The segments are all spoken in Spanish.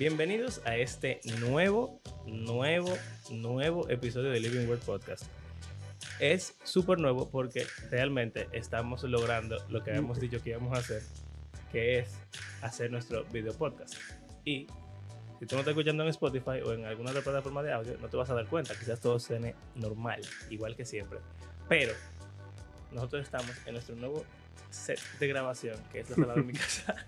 Bienvenidos a este nuevo, nuevo, nuevo episodio de Living Word Podcast. Es súper nuevo porque realmente estamos logrando lo que habíamos dicho que íbamos a hacer, que es hacer nuestro video podcast. Y si tú no estás escuchando en Spotify o en alguna otra plataforma de audio, no te vas a dar cuenta. Quizás todo suene normal, igual que siempre. Pero nosotros estamos en nuestro nuevo set de grabación, que es la sala de mi casa.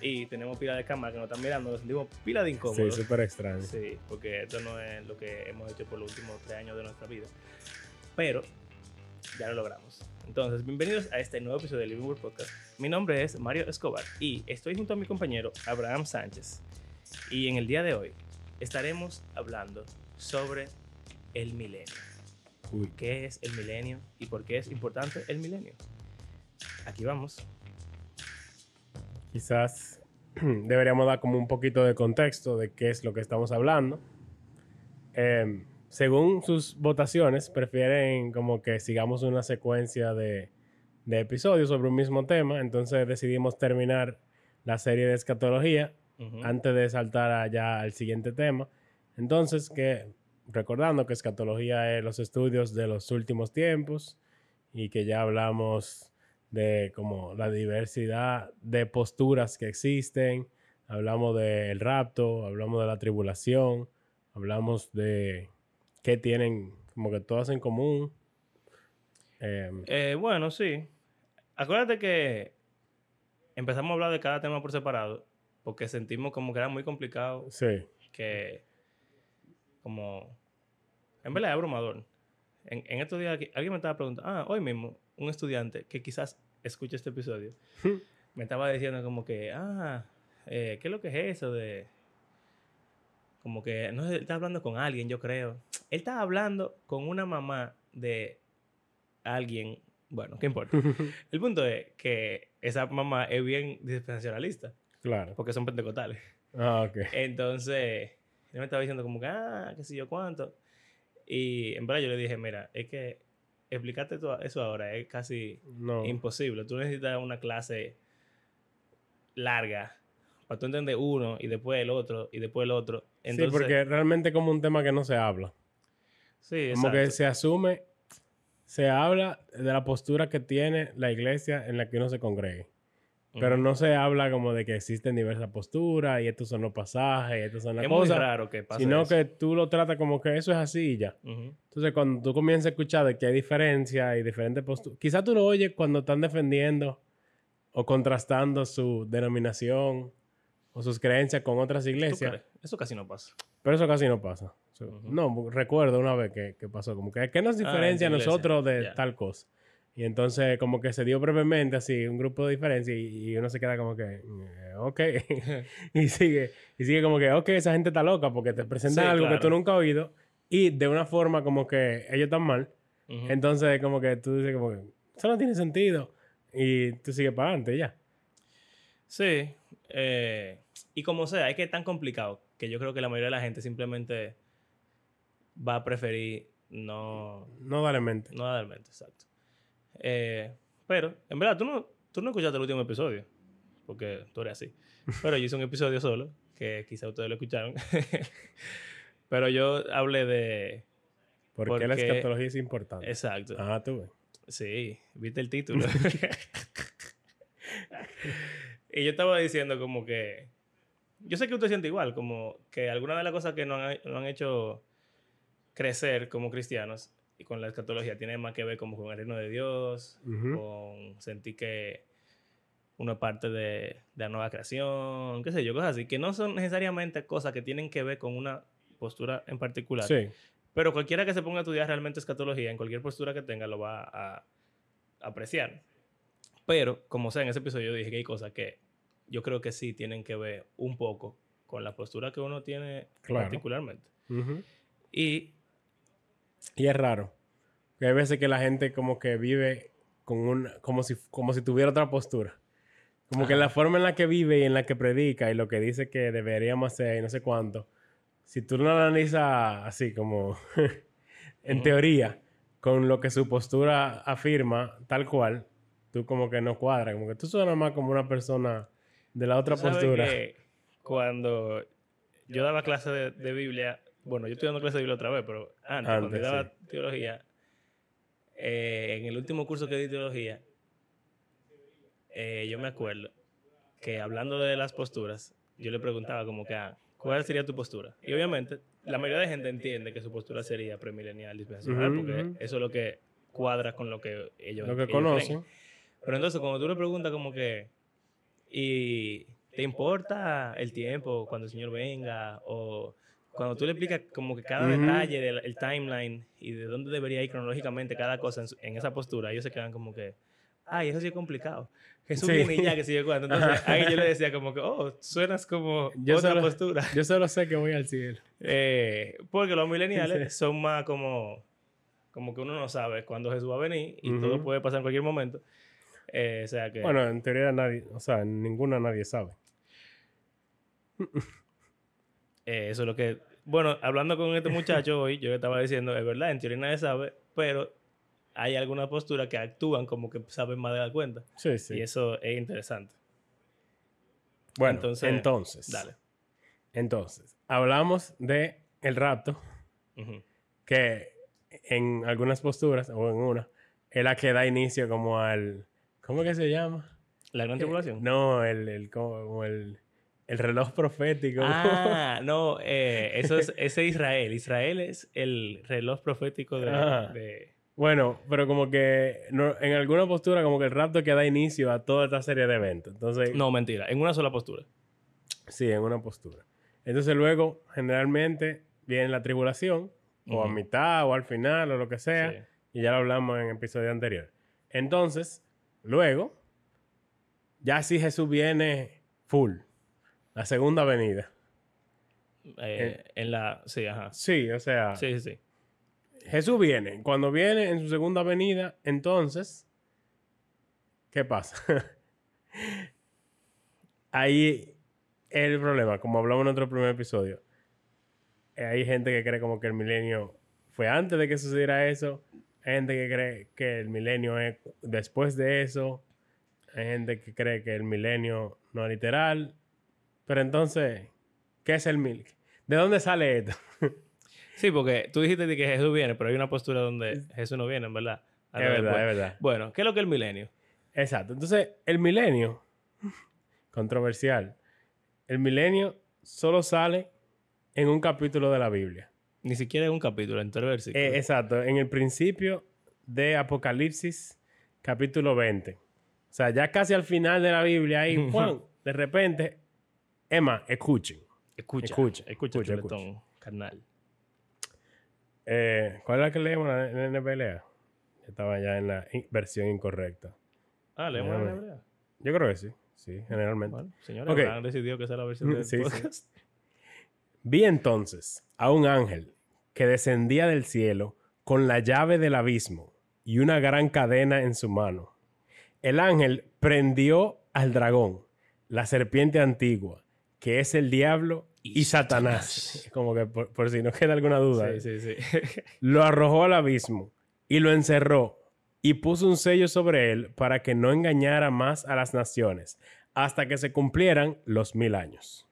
Y tenemos pila de cámara que nos están mirando, nos sentimos pila de incómodo. Sí, súper extraño. Sí, porque esto no es lo que hemos hecho por los últimos tres años de nuestra vida. Pero ya lo logramos. Entonces, bienvenidos a este nuevo episodio de Living World Podcast. Mi nombre es Mario Escobar y estoy junto a mi compañero Abraham Sánchez. Y en el día de hoy estaremos hablando sobre el milenio. Uy. ¿Qué es el milenio y por qué es importante el milenio? Aquí vamos. Quizás deberíamos dar como un poquito de contexto de qué es lo que estamos hablando. Em, según sus votaciones, prefieren como que sigamos una secuencia de, de episodios sobre un mismo tema. Entonces decidimos terminar la serie de escatología antes de saltar allá al siguiente tema. Entonces, que recordando que escatología es los estudios de los últimos tiempos y que ya hablamos de como la diversidad de posturas que existen, hablamos del rapto, hablamos de la tribulación, hablamos de qué tienen como que todas en común. Em, Eh, bueno, sí. Acuérdate que empezamos a hablar de cada tema por separado porque sentimos como que era muy complicado, sí, que como... En verdad es abrumador. En, en estos días aquí- alguien me estaba preguntando, ah, hoy mismo, un estudiante que quizás escuche este episodio, me estaba diciendo como que, ah, eh, ¿qué es lo que es eso de... Como que, no sé, él está hablando con alguien, yo creo. Él estaba hablando con una mamá de alguien, bueno, ¿qué importa? El punto es que esa mamá es bien dispensacionalista, claro. porque son pentecostales. Ah, ok. Entonces, él me estaba diciendo como que, ah, qué sé yo cuánto. Y en verdad yo le dije, mira, es que explicarte eso ahora es casi No. imposible. Tú necesitas una clase larga para tú entender uno y después el otro y después el otro. Entonces, sí, porque realmente es como un tema que no se habla. sí, Como que se asume, se habla de la postura que tiene la iglesia en la que uno se congregue. Pero no se habla como de que existen diversas posturas y estos son los pasajes y estas son las es muy cosas. raro que pase Sino eso. que tú lo tratas como que eso es así y ya. Entonces, cuando tú comienzas a escuchar de que hay diferencias y diferentes posturas, quizás tú lo oyes cuando están defendiendo o contrastando su denominación o sus creencias con otras ¿Tú iglesias. Eso casi no pasa. Pero eso casi no pasa. No, recuerdo una vez que, que pasó, como que, ¿qué nos Ah, en diferencia a nosotros de tal cosa? Y entonces como que se dio brevemente así un grupo de diferencia y, y uno se queda como que, eh, ok, y sigue, y sigue como que, ok, esa gente está loca porque te presentan Sí, algo que tú nunca has oído y de una forma como que ellos están mal. Entonces como que tú dices como que, eso no tiene sentido. Y tú sigues para adelante ya. Sí. eh, y como sea, es que es tan complicado que yo creo que la mayoría de la gente simplemente va a preferir no, No dale mente. no dar mente, exacto. Eh, pero, en verdad, tú no, tú no escuchaste el último episodio, porque tú eres así. Pero yo hice un episodio solo, que quizá ustedes lo escucharon. pero yo hablé de... Porque, la Porque- escatología es importante. Exacto. Ah, tú ves. Sí, viste el título. y yo estaba diciendo como que... Yo sé que usted siente igual, como que algunas de las cosas que nos han, nos han hecho crecer como cristianos y con la escatología tiene más que ver como con el reino de Dios, Ujú. con sentir que uno es parte de, de la nueva creación, qué sé yo, cosas así, que no son necesariamente cosas que tienen que ver con una postura en particular. Sí. Pero cualquiera que se ponga a estudiar realmente escatología, en cualquier postura que tenga, lo va a apreciar. Pero, como sea, en ese episodio yo dije que hay cosas que yo creo que sí tienen que ver un poco con la postura que uno tiene Claro. particularmente. Ujú. Y Y es raro. Que hay veces que la gente como que vive con un, como si, como si tuviera otra postura. Como que la forma en la que vive y en la que predica y lo que dice que deberíamos hacer y no sé cuánto. Si tú lo analizas así como en teoría, con lo que su postura afirma, tal cual, tú como que no cuadra. Como que tú suenas más como una persona de la otra tú sabes postura. que cuando yo daba clase de, de Biblia, bueno, yo estoy dando clase de Biblia otra vez, pero antes, cuando Antes, yo daba teología, eh, en el último curso que di teología, eh, yo me acuerdo que hablando de las posturas, yo le preguntaba como que, ah, ¿cuál sería tu postura? Y obviamente, la mayoría de gente entiende que su postura sería premilenial dispensacional, Ujú, porque ujú. eso es lo que cuadra con lo que ellos Lo que ellos conocen. creen. Pero entonces, cuando tú le preguntas como que, ¿y te importa el tiempo cuando el Señor venga? O cuando tú le explicas como que cada Ujú. detalle del el timeline y de dónde debería ir cronológicamente cada cosa en, su- en esa postura, ellos se quedan como que, ay, eso sí es complicado. Jesús Sí. viene y ya, que sigue cuando. Entonces, Ajá. ahí yo le decía como que, oh, suenas como Yo otra solo- postura. Yo solo sé que voy al cielo. Eh, porque los millennials Sí. son más como, como que uno no sabe cuándo Jesús va a venir y Ujú. todo puede pasar en cualquier momento. Eh, o sea que... Bueno, en teoría nadie, o sea, ninguna nadie sabe. Eh, eso es lo que. Bueno, hablando con este muchacho hoy, yo le estaba diciendo, es verdad, en teoría nadie sabe, pero hay algunas posturas que actúan como que saben más de la cuenta. Sí, sí. Y eso es interesante. Bueno, entonces, entonces, Dale. entonces, hablamos de el rapto, que en algunas posturas, o en una, es la que da inicio como al, ¿cómo que se llama? La gran tribulación. Eh, no, el, el, como el, el reloj profético. Ah, no, eh, eso es ese Israel. Israel es el reloj profético de, Bueno, pero como que no- en alguna postura como que el rapto que da inicio a toda esta serie de eventos. Entonces, No, mentira, en una sola postura. sí, en una postura. Entonces luego, generalmente, viene la tribulación, o a mitad, o al final, o lo que sea. Sí. Y ya lo hablamos en el episodio anterior. Entonces, luego, ya si Jesús viene full, la segunda venida. Eh, en la. Sí, ajá. Sí, o sea, Sí, sí, sí. Jesús viene. Cuando viene en su segunda venida, entonces, ¿qué pasa? Ahí es el problema, como hablamos en otro primer episodio. eh, Hay gente que cree como que el milenio fue antes de que sucediera eso. Hay gente que cree que el milenio es después de eso. Hay gente que cree que el milenio no es literal. Pero entonces, ¿qué es el mil? ¿De dónde sale esto? Sí, porque tú dijiste que Jesús viene, pero hay una postura donde Jesús no viene, en verdad. Es verdad, después. es verdad. Bueno, ¿qué es lo que es el milenio? Exacto. Entonces, el milenio, controversial, el milenio solo sale en un capítulo de la Biblia. Ni siquiera es un capítulo, en todo el versículo. Eh, exacto, en el principio de Apocalipsis, capítulo 20. O sea, ya casi al final de la Biblia, ahí, Juan, de repente, Emma, escuchen. escucha, escucha, escucha, escucha, chuletón, carnal. Eh, ¿Cuál es la que leemos la la NBLA? Estaba ya en la versión incorrecta. Ah, leemos la Déjame. Biblia. Yo creo que sí, sí, generalmente. Bueno, señores, han decidido que es la versión del Sí, sí. Vi entonces a un ángel que descendía del cielo con la llave del abismo y una gran cadena en su mano. El ángel prendió al dragón, la serpiente antigua, que es el diablo y, Y Satanás. Satanás. Como que por, por si no queda alguna duda. Sí, sí, sí. Lo arrojó al abismo y lo encerró y puso un sello sobre él para que no engañara más a las naciones hasta que se cumplieran los mil años.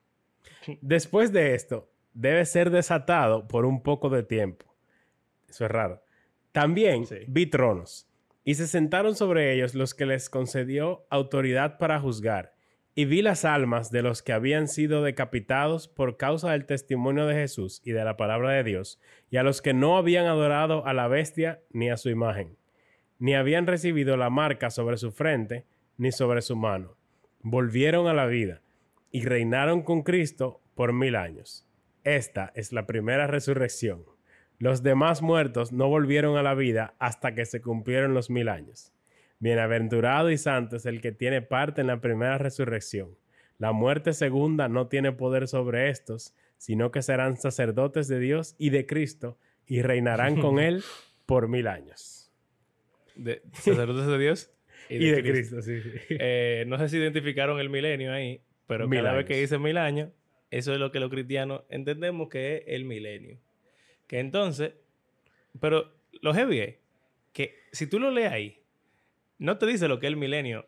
Después de esto, debe ser desatado por un poco de tiempo. Eso es raro. También vi tronos y se sentaron sobre ellos los que les concedió autoridad para juzgar. Y vi las almas de los que habían sido decapitados por causa del testimonio de Jesús y de la palabra de Dios, y a los que no habían adorado a la bestia ni a su imagen, ni habían recibido la marca sobre su frente ni sobre su mano. Volvieron a la vida y reinaron con Cristo por mil años. Esta es la primera resurrección. Los demás muertos no volvieron a la vida hasta que se cumplieron los mil años. Bienaventurado y santo es el que tiene parte en la primera resurrección. La muerte segunda no tiene poder sobre estos, sino que serán sacerdotes de Dios y de Cristo y reinarán con él por mil años. De sacerdotes de Dios Y de, Cristo, sí, sí. Eh, no sé si identificaron el milenio ahí, pero Mil cada vez que años. dice mil años, eso es lo que los cristianos entendemos que es el milenio. Que entonces, pero lo heavy es que si tú lo lees ahí, no te dice lo que es el milenio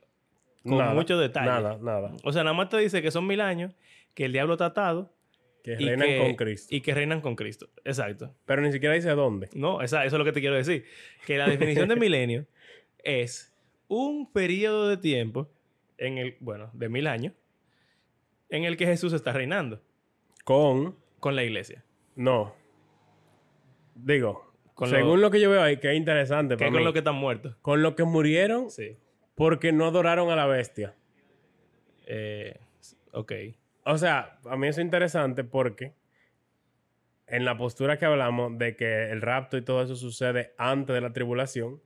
con Nada, mucho detalle. Nada, nada. O sea, nada más te dice que son mil años, que el diablo está atado Que y reinan que, con Cristo. y que reinan con Cristo. Exacto. Pero ni siquiera dice dónde. No, esa- eso es lo que te quiero decir. Que la definición de milenio es un periodo de tiempo en el, bueno, de mil años, en el que Jesús está reinando Con. con la iglesia. No. Digo, Con según lo, lo que yo veo ahí, que es interesante que para con mí, lo que están muertos. con lo que murieron Sí. porque no adoraron a la bestia. Eh, ok. O sea, a mí eso es interesante porque en la postura que hablamos de que el rapto y todo eso sucede antes de la tribulación,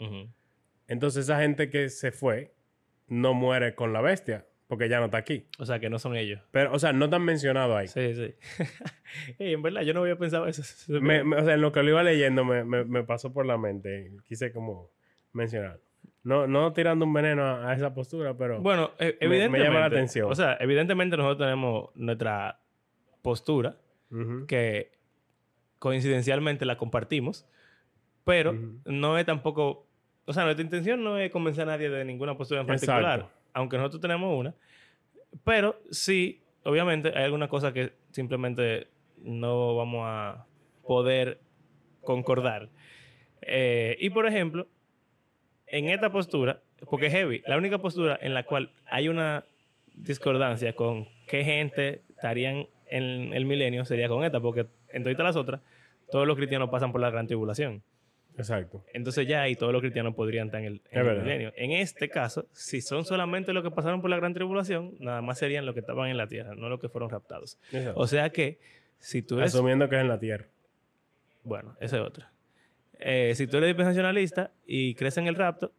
entonces esa gente que se fue no muere con la bestia porque ya no está aquí. O sea, que no son ellos. Pero, o sea, no están mencionados ahí. Sí, sí. En verdad, yo no había pensado eso. Me- me- o sea, en lo que lo iba leyendo me, me- pasó por la mente. Quise como mencionarlo. No, no tirando un veneno a, a esa postura, pero... Bueno, e- Me- evidentemente. llama la atención. O sea, evidentemente nosotros tenemos nuestra postura que coincidencialmente la compartimos, pero no es tampoco, o sea, nuestra intención no es convencer a nadie de ninguna postura en particular, Exacto. Aunque nosotros tenemos una, pero sí, obviamente hay alguna cosa que simplemente no vamos a poder concordar. Eh, y por ejemplo, en esta postura, porque es heavy, la única postura en la cual hay una discordancia con qué gente estarían en el milenio sería con esta, porque en todas las otras, todos los cristianos pasan por la gran tribulación. Exacto. Entonces ya ahí todos los cristianos podrían estar en el, en el milenio. En este caso, si son solamente los que pasaron por la gran tribulación, nada más serían los que estaban en la tierra, no los que fueron raptados. Exacto. O sea que, si tú eres... Asumiendo que es en la tierra. Bueno, esa es otra. Eh, si tú eres dispensacionalista y crees en el rapto,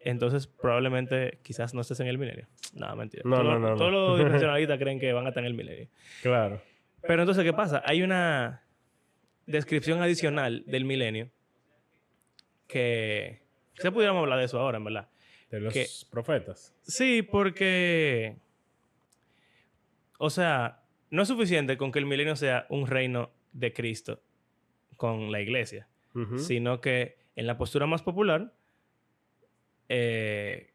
entonces probablemente quizás no estés en el milenio. No, mentira. No, Todos no, los- no, no. Todos los dispensacionalistas creen que van a estar en el milenio. Claro. Pero entonces, ¿qué pasa? Hay una descripción adicional del milenio que... Se pudiéramos hablar de eso ahora, en verdad. De los profetas. Sí, porque... O sea, no es suficiente con que el milenio sea un reino de Cristo con la iglesia, sino que en la postura más popular eh,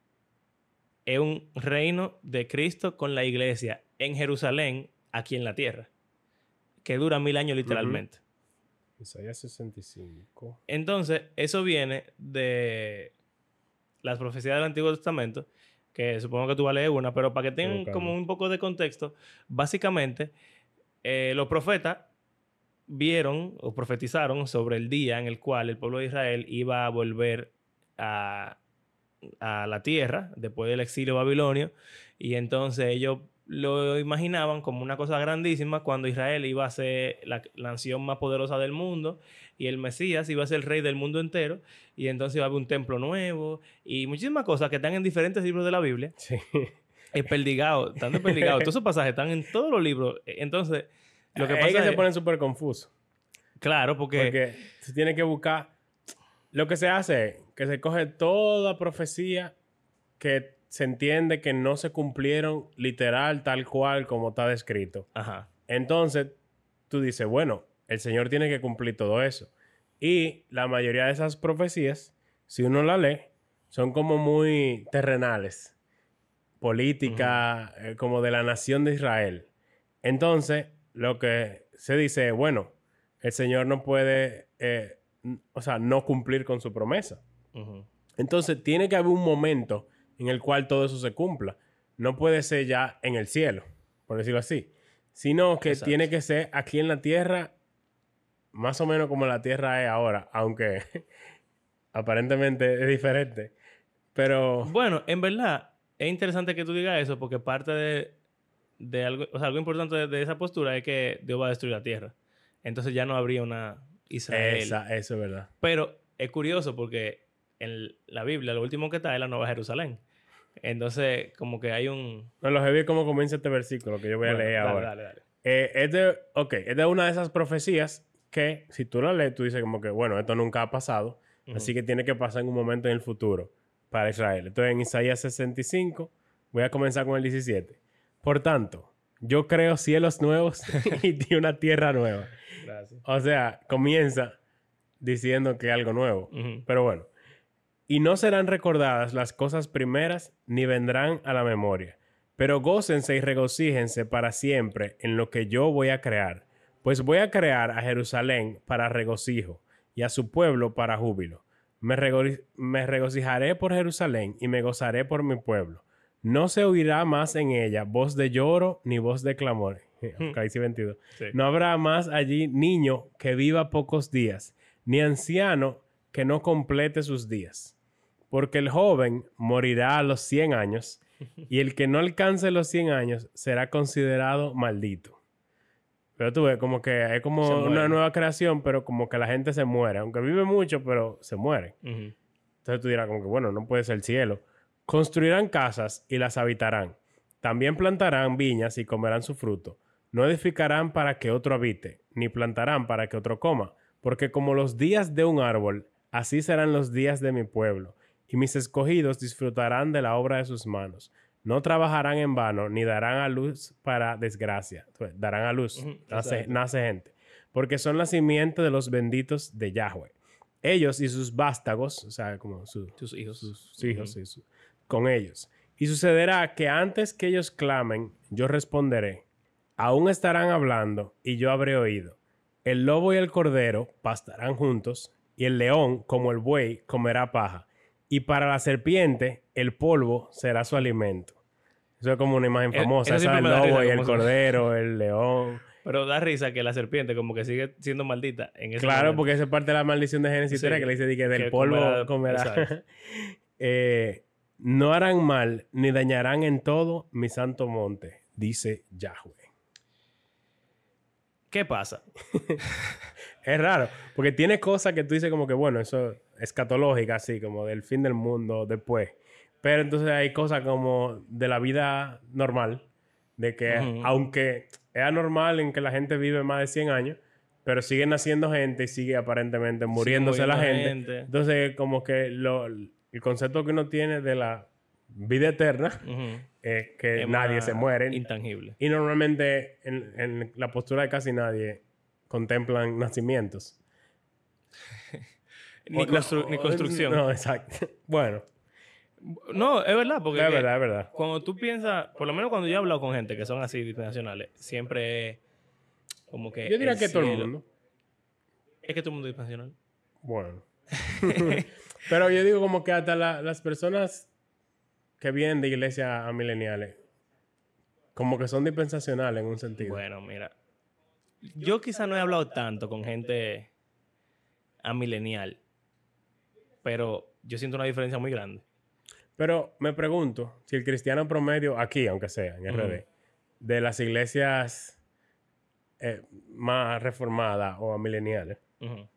es un reino de Cristo con la iglesia en Jerusalén, aquí en la tierra, que dura mil años literalmente. Isaías 65. Entonces, eso viene de las profecías del Antiguo Testamento, que supongo que tú vas a leer una, pero para que tengan buscando. como un poco de contexto, básicamente, eh, los profetas vieron o profetizaron sobre el día en el cual el pueblo de Israel iba a volver a, a la tierra después del exilio babilonio, y entonces ellos lo imaginaban como una cosa grandísima cuando Israel iba a ser la, la nación más poderosa del mundo y el Mesías iba a ser el rey del mundo entero y entonces iba a haber un templo nuevo y muchísimas cosas que están en diferentes libros de la Biblia. Sí. Desperdigados, están desperdigados. Todos esos pasajes están en todos los libros. Entonces, lo que es pasa que es... se ponen súper confusos. Claro, porque... Porque se tiene que buscar. Lo que se hace es que se coge toda profecía que se entiende que no se cumplieron literal tal cual como está descrito. Ajá. Entonces, tú dices, bueno, el Señor tiene que cumplir todo eso. Y la mayoría de esas profecías, si uno la lee, son como muy terrenales. Política, eh, como de la nación de Israel. Entonces, lo que se dice es, bueno, el Señor no puede, eh, o sea, no cumplir con su promesa. Entonces, tiene que haber un momento en el cual todo eso se cumpla. No puede ser ya en el cielo, por decirlo así, sino que Exacto. tiene que ser aquí en la tierra, más o menos como la tierra es ahora, aunque aparentemente es diferente. Pero, Bueno, en verdad, es interesante que tú digas eso porque parte de, de algo, o sea, algo importante de, de esa postura es que Dios va a destruir la tierra. Entonces ya no habría una Israel. esa, eso es verdad. Pero es curioso porque en la Biblia lo último que está es la Nueva Jerusalén. Entonces, como que hay un... No, lo heavy cómo comienza este versículo que yo voy a Bueno, leer dale, ahora. Dale, dale. Eh, es de, ok, es de una de esas profecías que si tú la lees, tú dices como que, bueno, esto nunca ha pasado, así que tiene que pasar en un momento en el futuro para Israel. Entonces, en Isaías 65, voy a comenzar con el 17. Por tanto, yo creo cielos nuevos y una tierra nueva. Gracias. O sea, comienza diciendo que algo nuevo. Pero bueno, Y no serán recordadas las cosas primeras ni vendrán a la memoria. Pero gócense y regocíjense para siempre en lo que yo voy a crear. Pues voy a crear a Jerusalén para regocijo y a su pueblo para júbilo. Me, me regocijaré por Jerusalén y me gozaré por mi pueblo. No se oirá más en ella voz de lloro ni voz de clamor. Hmm. 22. No habrá más allí niño que viva pocos días, ni anciano que no complete sus días. Porque el joven morirá a los 100 años, y el que no alcance los 100 años será considerado maldito. Pero tú ves, como que es como una nueva creación, pero como que la gente se muere. Aunque vive mucho, pero se muere. Entonces tú dirás como que, bueno, no puede ser el cielo. Construirán casas y las habitarán. También plantarán viñas y comerán su fruto. No edificarán para que otro habite, ni plantarán para que otro coma. Porque como los días de un árbol, así serán los días de mi pueblo. Y mis escogidos disfrutarán de la obra de sus manos. No trabajarán en vano, ni darán a luz para desgracia. Darán a luz. Nace, gente. Porque son la simiente de los benditos de Yahweh. Ellos y sus vástagos, o sea, como su- Tus hijos. sus hijos y su- con ellos. Y sucederá que antes que ellos clamen, yo responderé. Aún estarán hablando y yo habré oído. El lobo y el cordero pastarán juntos, y el león, como el buey, comerá paja. Y para la serpiente, el polvo será su alimento. Eso es como una imagen famosa. esa da lobo y el cordero, el león. Pero da risa que la serpiente como que sigue siendo maldita en ese Claro, momento. porque esa es parte de la maldición de Génesis Sí, 3 que le dice di que del que polvo comerá-. Eh, no harán mal ni dañarán en todo mi santo monte, dice Yahweh. ¿Qué pasa? Es raro, porque tiene cosas que tú dices como que, bueno, eso es escatológica, así, como del fin del mundo después. Pero entonces hay cosas como de la vida normal, de que Ujú. aunque es anormal en que la gente vive más de 100 años, pero sigue naciendo gente y sigue aparentemente muriéndose la gente. gente. Entonces, como que lo, el concepto que uno tiene de la vida eterna Ujú. Es que Es nadie se muere. Intangible. Y normalmente en, en la postura de casi nadie contemplan nacimientos. Ni, constru- ni construcción. No, exacto. Bueno, No, es verdad, porque es verdad, es verdad. cuando tú piensas, por lo menos cuando yo he hablado con gente que son así dispensacionales, siempre es como que. Yo diría que todo el mundo. Es que todo el mundo es dispensacional. Bueno. Pero yo digo como que hasta la- las personas que vienen de iglesias amileniales, como que son dispensacionales en un sentido. Bueno, mira. Yo quizá no he hablado tanto con gente amilenial, pero yo siento una diferencia muy grande. Pero me pregunto si el cristiano promedio, aquí, aunque sea, en. RD, de las iglesias eh, más reformadas o mileniales, Ujú.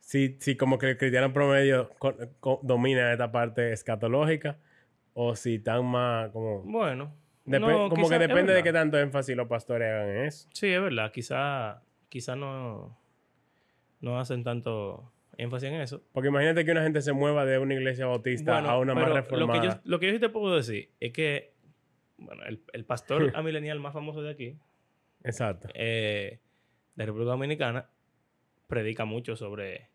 si, si como que el cristiano promedio domina esta parte escatológica o si están más como... Bueno. No, como que depende de qué tanto énfasis los pastores hagan en eso. Sí, es verdad. Quizá, quizá no, no hacen tanto énfasis en eso. Porque imagínate que una gente se mueva de una iglesia bautista Bueno, a una más reformada. Lo que, yo, lo que yo sí te puedo decir es que bueno, el, el pastor amilenial más famoso de aquí, Exacto. eh, de República Dominicana, predica mucho sobre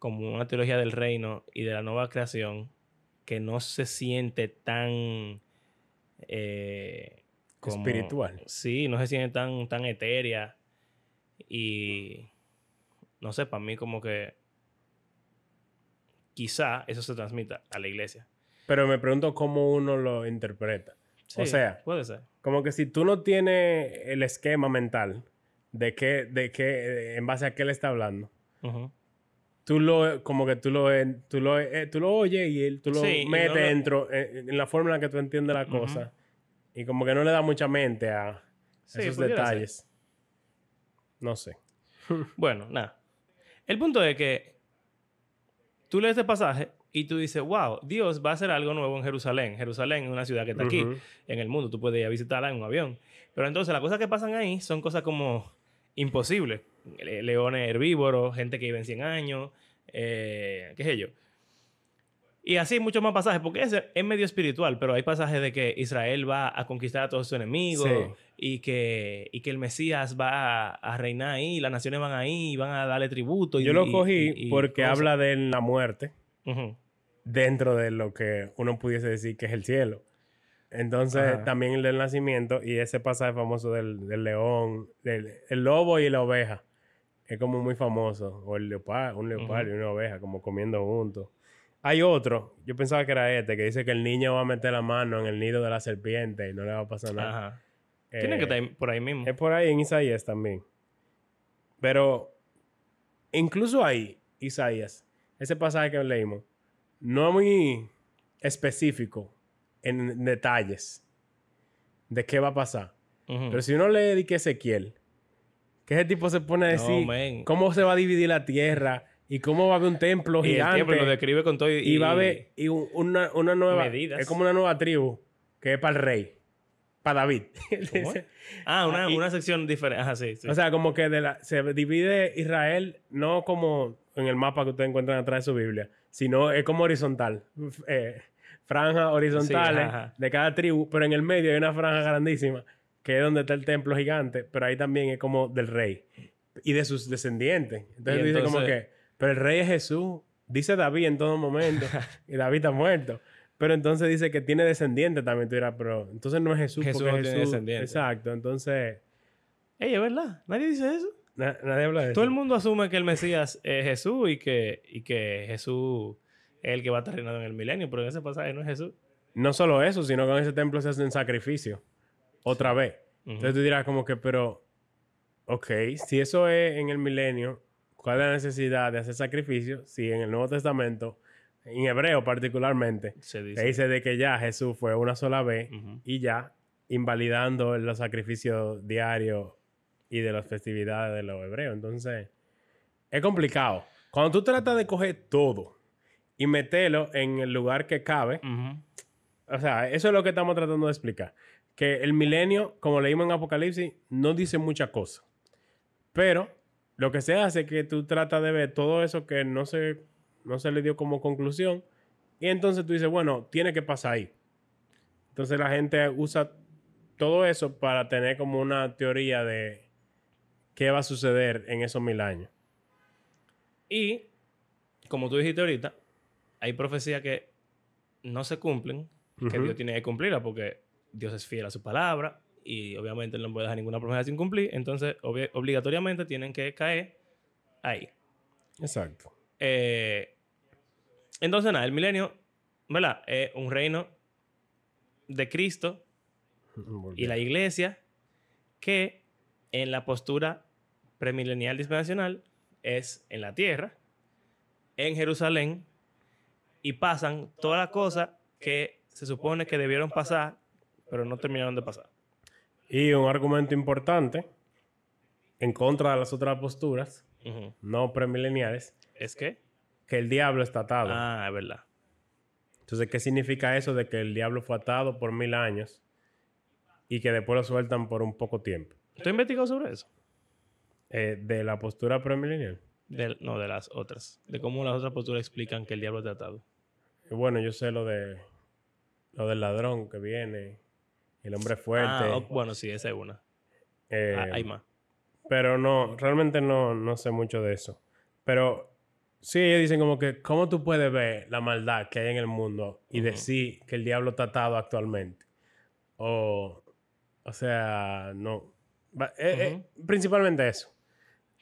como una teología del reino y de la nueva creación que no se siente tan eh, como- Espiritual. Sí, no se siente tan, tan etérea y no sé, para mí como que quizá eso se transmita a la iglesia. Pero me pregunto cómo uno lo interpreta. O sea, puede ser. Como que si tú no tienes el esquema mental de qué, de qué, en base a qué le está hablando, Ujú. Tú lo, como que tú lo, tú lo, eh, tú lo oyes y él, tú lo Sí, metes dentro, eh, en la forma en la que tú entiendes la Ujú. cosa. Y como que no le da mucha mente a Sí, esos ser. detalles. No sé. Bueno, nada. El punto es que tú lees este pasaje y tú dices, wow, Dios va a hacer algo nuevo en Jerusalén. Jerusalén es una ciudad que está aquí, en el mundo. Tú puedes ir a visitarla en un avión. Pero entonces las cosas que pasan ahí son cosas como imposibles. Le- leones herbívoros, gente que vive en 100 años, eh, qué sé yo. Y así muchos más pasajes, porque ese es medio espiritual, pero hay pasajes de que Israel va a conquistar a todos sus enemigos Sí. y, que, y que el Mesías va a, a reinar ahí, las naciones van ahí y van a darle tributo. y- Yo lo cogí y- y porque cosas. habla de la muerte. Dentro de lo que uno pudiese decir que es el cielo. Entonces, Ajá. también el del nacimiento y ese pasaje famoso del, del león, del el lobo y la oveja. Es como muy famoso. O el leopardo, un leopardo y una oveja, como comiendo juntos. Hay otro, yo pensaba que era este, que dice que el niño va a meter la mano en el nido de la serpiente y no le va a pasar nada. Ajá. Tiene Eh, que estar por ahí mismo. es por ahí en Isaías también. Pero incluso ahí, Isaías, ese pasaje que leímos, no es muy específico en detalles de qué va a pasar. Pero si uno lee que Ezequiel, que ese tipo se pone a decir cómo se va a dividir la tierra y cómo va a haber un templo y el gigante. tiempo lo describe con todo y, y va a haber y un- una, una nueva. Medidas. Es como una nueva tribu que es para el rey, para David. Ah, una, una sección diferente. Ajá, sí, sí. O sea, como que de la, se divide Israel no como en el mapa que ustedes encuentran atrás de su Biblia, sino es como horizontal. Eh, franjas horizontales Sí, ajá. de cada tribu, pero en el medio hay una franja grandísima que es donde está el templo gigante, pero ahí también es como del rey y de sus descendientes. Entonces, dice como que, pero el rey es Jesús, dice David en todo momento, y David está muerto. Pero entonces dice que tiene descendientes también, tú dirás, pero entonces no es Jesús, Jesús porque no tiene Jesús- descendientes. Exacto, entonces Ey, es verdad. Nadie dice eso. na- nadie habla de eso. Todo el mundo asume que el Mesías es Jesús y que, y que Jesús es el que va a estar reinando en el milenio, pero en ese pasaje no es Jesús. No solo eso, sino que en ese templo se hacen sacrificios. Otra vez. Ujú. Entonces tú dirás como que, pero, ok, si eso es en el milenio, ¿cuál es la necesidad de hacer sacrificios? Si en el Nuevo Testamento, en hebreo particularmente, Se se dice. dice de que ya Jesús fue una sola vez Ujú. y ya, invalidando los sacrificios diarios y de las festividades de los hebreos. Entonces, es complicado. Cuando tú tratas de coger todo y meterlo en el lugar que cabe, Ujú. o sea, eso es lo que estamos tratando de explicar. Que el milenio, como leímos en Apocalipsis, no dice muchas cosas. Pero lo que se hace es que tú tratas de ver todo eso que no se, no se le dio como conclusión. Y entonces tú dices, bueno, tiene que pasar ahí. Entonces la gente usa todo eso para tener como una teoría de qué va a suceder en esos mil años. Y, como tú dijiste ahorita, hay profecías que no se cumplen, que. Dios tiene que cumplirlas porque Dios es fiel a su palabra y obviamente no puede dejar ninguna promesa sin cumplir. Entonces, obvi- obligatoriamente tienen que caer ahí. Exacto. Eh, entonces, nada, el milenio, ¿verdad? Es un reino de Cristo y la iglesia que en la postura premilenial dispensacional es en la tierra, en Jerusalén, y pasan todas las cosas que se supone que debieron pasar, pero no terminaron de pasar. Y un argumento importante en contra de las otras posturas no premileniales, ¿Es que? que el diablo está atado. Ah, es verdad. Entonces, ¿qué significa eso de que el diablo fue atado por mil años y que después lo sueltan por un poco tiempo? ¿Tú has investigado sobre eso? Eh, de la postura premilenial. De- no, de las otras. De cómo las otras posturas explican que el diablo es tratado. Y bueno, yo sé lo de lo del ladrón que viene, el hombre fuerte. Ah, bueno, sí, esa es una. eh, Ah, hay más. Pero no, realmente no, no sé mucho de eso. Pero sí, ellos dicen como que, ¿cómo tú puedes ver la maldad que hay en el mundo y decir que el diablo está atado actualmente? O, o sea, no. Eh, eh, principalmente eso.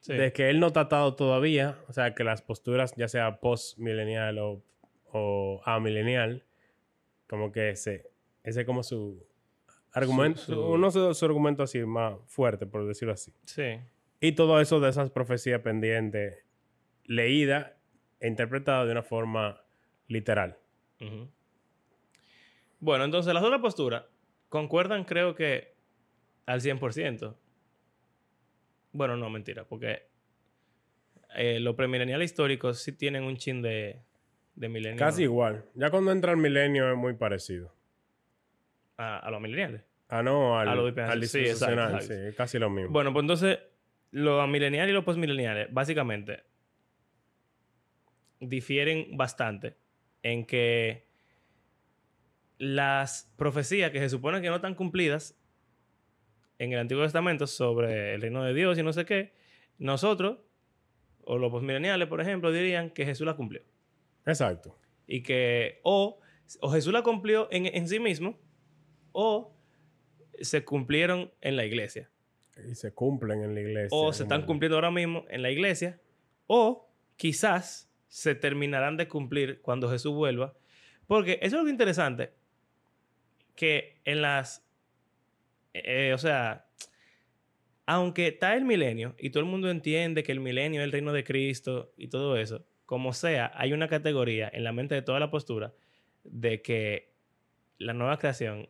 Sí. De que él no está atado todavía. O sea, que las posturas, ya sea post-milenial o, o amilenial, como que ese, ese es como su argumento, Su- su- uno su, su argumento así más fuerte, por decirlo así. Sí. Y todo eso de esas profecías pendientes, leída e interpretada de una forma literal. Bueno, entonces las otras posturas concuerdan creo que al 100%. Bueno, no, mentira, porque eh, los premileniales históricos sí tienen un chin de, de milenio Casi igual. Ya cuando entra el milenio es muy parecido. A, a los mileniales. Ah, no, al, A lo dispensacional. al Sí, exacto, dispensacional, exacto. sí, casi lo mismo. Bueno, pues entonces los mileniales y los postmileniales básicamente difieren bastante en que las profecías que se supone que no están cumplidas en el Antiguo Testamento sobre el reino de Dios y no sé qué, nosotros, o los postmileniales, por ejemplo, dirían que Jesús las cumplió. Exacto. Y que o, o Jesús la cumplió en, en sí mismo o se cumplieron en la iglesia. Y se cumplen en la iglesia. O se están cumpliendo ahora mismo en la iglesia. O quizás se terminarán de cumplir cuando Jesús vuelva. Porque eso es algo interesante. Que en las... eh, o sea, aunque está el milenio y todo el mundo entiende que el milenio es el reino de Cristo y todo eso, como sea, hay una categoría en la mente de toda la postura de que la nueva creación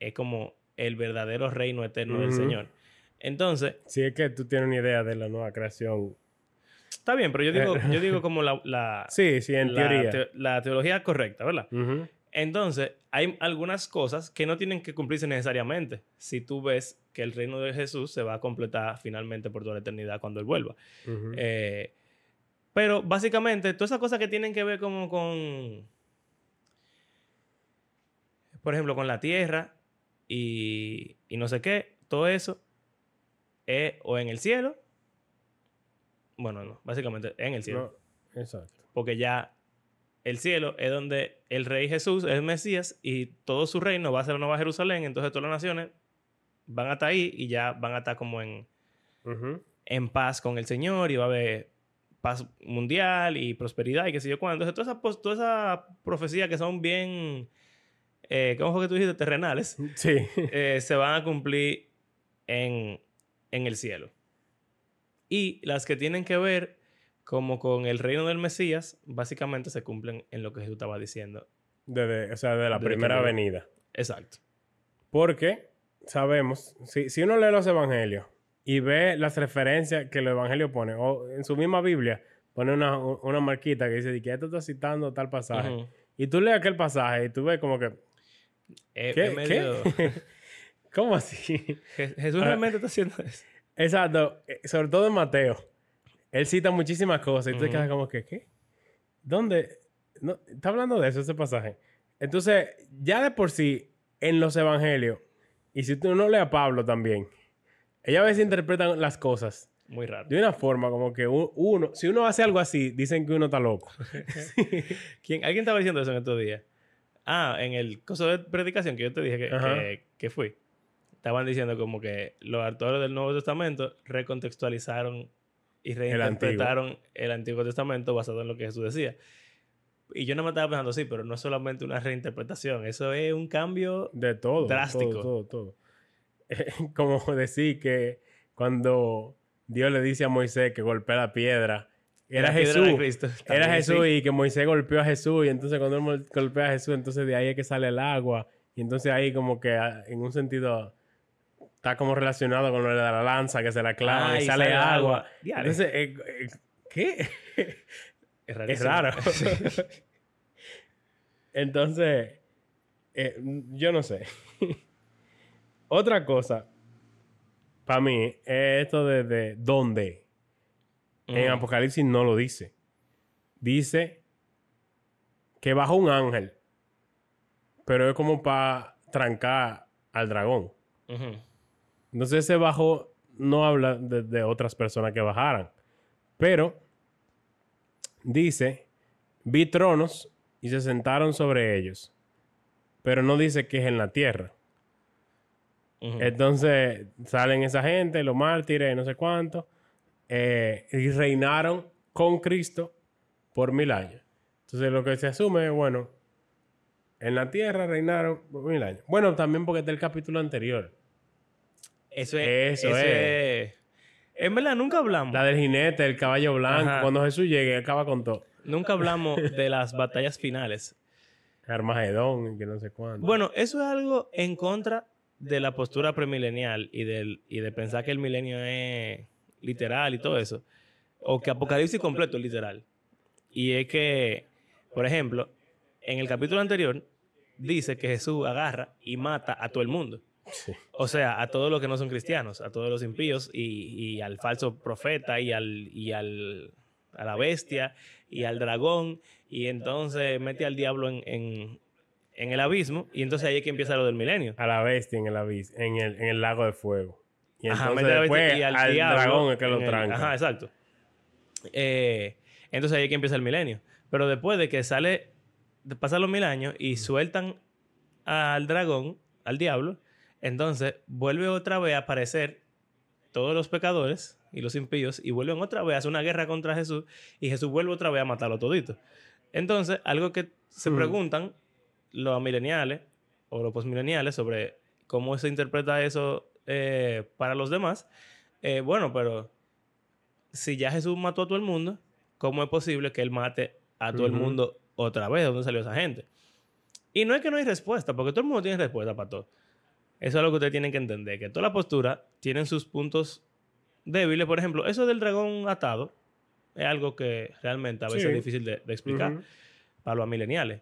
es como el verdadero reino eterno del. Señor. Entonces, Si es que tú tienes una idea de la nueva creación. Está bien, pero yo digo, yo digo como la, la, Sí, sí, en la teoría. teo- la teología correcta, ¿verdad? Entonces, hay algunas cosas que no tienen que cumplirse necesariamente si tú ves que el reino de Jesús se va a completar finalmente por toda la eternidad cuando Él vuelva. Eh, pero básicamente, todas esas cosas que tienen que ver como con, por ejemplo, con la tierra y, y no sé qué, todo eso es o en el cielo, bueno, no, básicamente en el cielo. No, exacto. porque ya el cielo es donde el rey Jesús es el Mesías y todo su reino va a ser la Nueva Jerusalén, entonces todas las naciones van hasta ahí y ya van a estar como en, en paz con el Señor y va a haber paz mundial y prosperidad y qué sé yo cuándo. Entonces todas esas todas esas profecías que son bien, eh, ¿cómo fue que tú dijiste? Terrenales, Sí. eh, se van a cumplir en, en el cielo. Y las que tienen que ver como con el reino del Mesías, básicamente se cumplen en lo que Jesús estaba diciendo. Desde, o sea, de la Desde primera venida. Exacto. Porque sabemos, si, si uno lee los evangelios y ve las referencias que los evangelios ponen, o en su misma Biblia pone una, una marquita que dice que esto está citando tal pasaje. Y tú lees aquel pasaje y tú ves como que, Es- ¿qué? medio- ¿Qué? ¿Cómo así? Je- Jesús realmente está haciendo eso. Exacto, eh, sobre todo en Mateo. Él cita muchísimas cosas y tú te quedas como que, ¿qué? ¿Dónde? No, está hablando de eso, ese pasaje. Entonces, ya de por sí, en los evangelios, y si tú no lees a Pablo también, ellos a veces interpretan las cosas Muy raro. de una forma como que uno, si uno hace algo así, dicen que uno está loco. ¿Quién, ¿Alguien estaba diciendo eso en estos días? Ah, en el coso de predicación que yo te dije que, que fui. Estaban diciendo como que los autores del Nuevo Testamento recontextualizaron y reinterpretaron el Antiguo, Testamento basado en lo que Jesús decía. Y yo no me estaba pensando, sí, pero no es solamente una reinterpretación, eso es un cambio De todo. Drástico. Todo, todo, todo. como decir que cuando Dios le dice a Moisés que golpea la piedra, era Jesús. Era Jesús sí. y que Moisés golpeó a Jesús y entonces cuando él golpea a Jesús, entonces de ahí es que sale el agua y entonces ahí como que ah, en un sentido está como relacionado con lo de la lanza que se la clava Ah, y sale, sale agua. Entonces, eh, eh, ¿qué? Es, raro. Entonces, eh, yo no sé. Otra cosa, para mí, es esto de, de dónde. En. Apocalipsis no lo dice. Dice que bajó un ángel, pero es como para trancar al dragón. Entonces ese bajo no habla de, de otras personas que bajaran, pero dice, vi tronos y se sentaron sobre ellos, pero no dice que es en la tierra. Entonces salen esa gente, los mártires, no sé cuánto, eh, y reinaron con Cristo por mil años. Entonces lo que se asume es, bueno, en la tierra reinaron por mil años. Bueno, también porque está el capítulo anterior. Eso es. Eso eso es. es. En verdad, nunca hablamos. La del jinete, el caballo blanco, Ajá. cuando Jesús llegue, acaba con todo. Nunca hablamos de las batallas finales. Armagedón que no sé cuánto. Bueno, eso es algo en contra de la postura premilenial y, del, y de pensar que el milenio es literal y todo eso. O que Apocalipsis completo es literal. Y es que, por ejemplo, en el capítulo anterior dice que Jesús agarra y mata a todo el mundo. Sí. O sea, a todos los que no son cristianos, a todos los impíos y, y al falso profeta y, al, y al, a la bestia y al dragón. Y entonces mete al diablo en, en, en el abismo. Y entonces ahí es que empieza lo del milenio. A la bestia en el, abis- en el, en el lago de fuego. Y Ajá, entonces la después y al, diablo dragón es que lo el- tranca. Ajá, exacto. Eh, entonces ahí es que empieza el milenio. Pero después de que sale pasan los mil años y sueltan al dragón, al diablo. Entonces vuelve otra vez a aparecer todos los pecadores y los impíos y vuelven otra vez a hacer una guerra contra Jesús y Jesús vuelve otra vez a matarlo todito. Entonces, algo que se preguntan los mileniales o los postmileniales sobre cómo se interpreta eso eh, para los demás. eh, bueno, pero si ya Jesús mató a todo el mundo, ¿cómo es posible que él mate a todo el mundo otra vez? ¿De dónde salió esa gente? Y no es que no hay respuesta, porque todo el mundo tiene respuesta para todo. Eso es lo que ustedes tienen que entender, que toda la postura tienen sus puntos débiles. Por ejemplo, eso del dragón atado es algo que realmente a veces Sí. es difícil de, de explicar para los mileniales.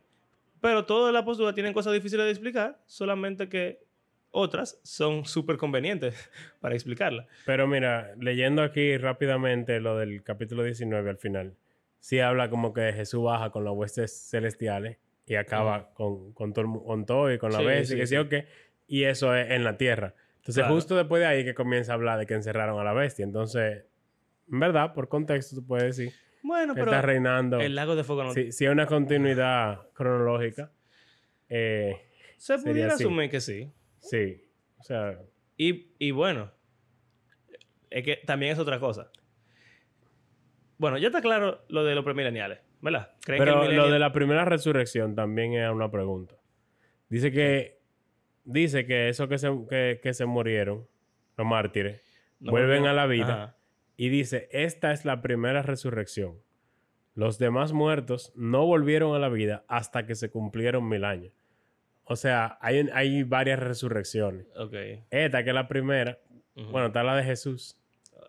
Pero toda la postura tienen cosas difíciles de explicar, solamente que otras son súper convenientes para explicarla. Pero mira, leyendo aquí rápidamente lo del capítulo 19 al final, sí habla como que Jesús baja con las huestes celestiales y acaba con, con, todo, con todo y con la Sí, bestia, sí, y que sí o qué, y eso es en la tierra. Entonces, Claro. justo después de ahí que comienza a hablar de que encerraron a la bestia. Entonces, en verdad, por contexto, tú puedes decir Bueno, que pero está reinando. el lago de fuego no... Si, si hay una continuidad cronológica, eh, Se pudiera así. asumir que sí. Sí. O sea, Y, y bueno, es que también es otra cosa. Bueno, ya está claro lo de los premileniales, ¿verdad? ¿Creen Pero que lo de la primera resurrección también es una pregunta. Dice que dice que esos que se, que, que se murieron, los mártires, no vuelven a la vida Ajá. y dice, esta es la primera resurrección. Los demás muertos no volvieron a la vida hasta que se cumplieron mil años. O sea, hay, hay varias resurrecciones. Ok. Esta que es la primera, bueno, está la de Jesús,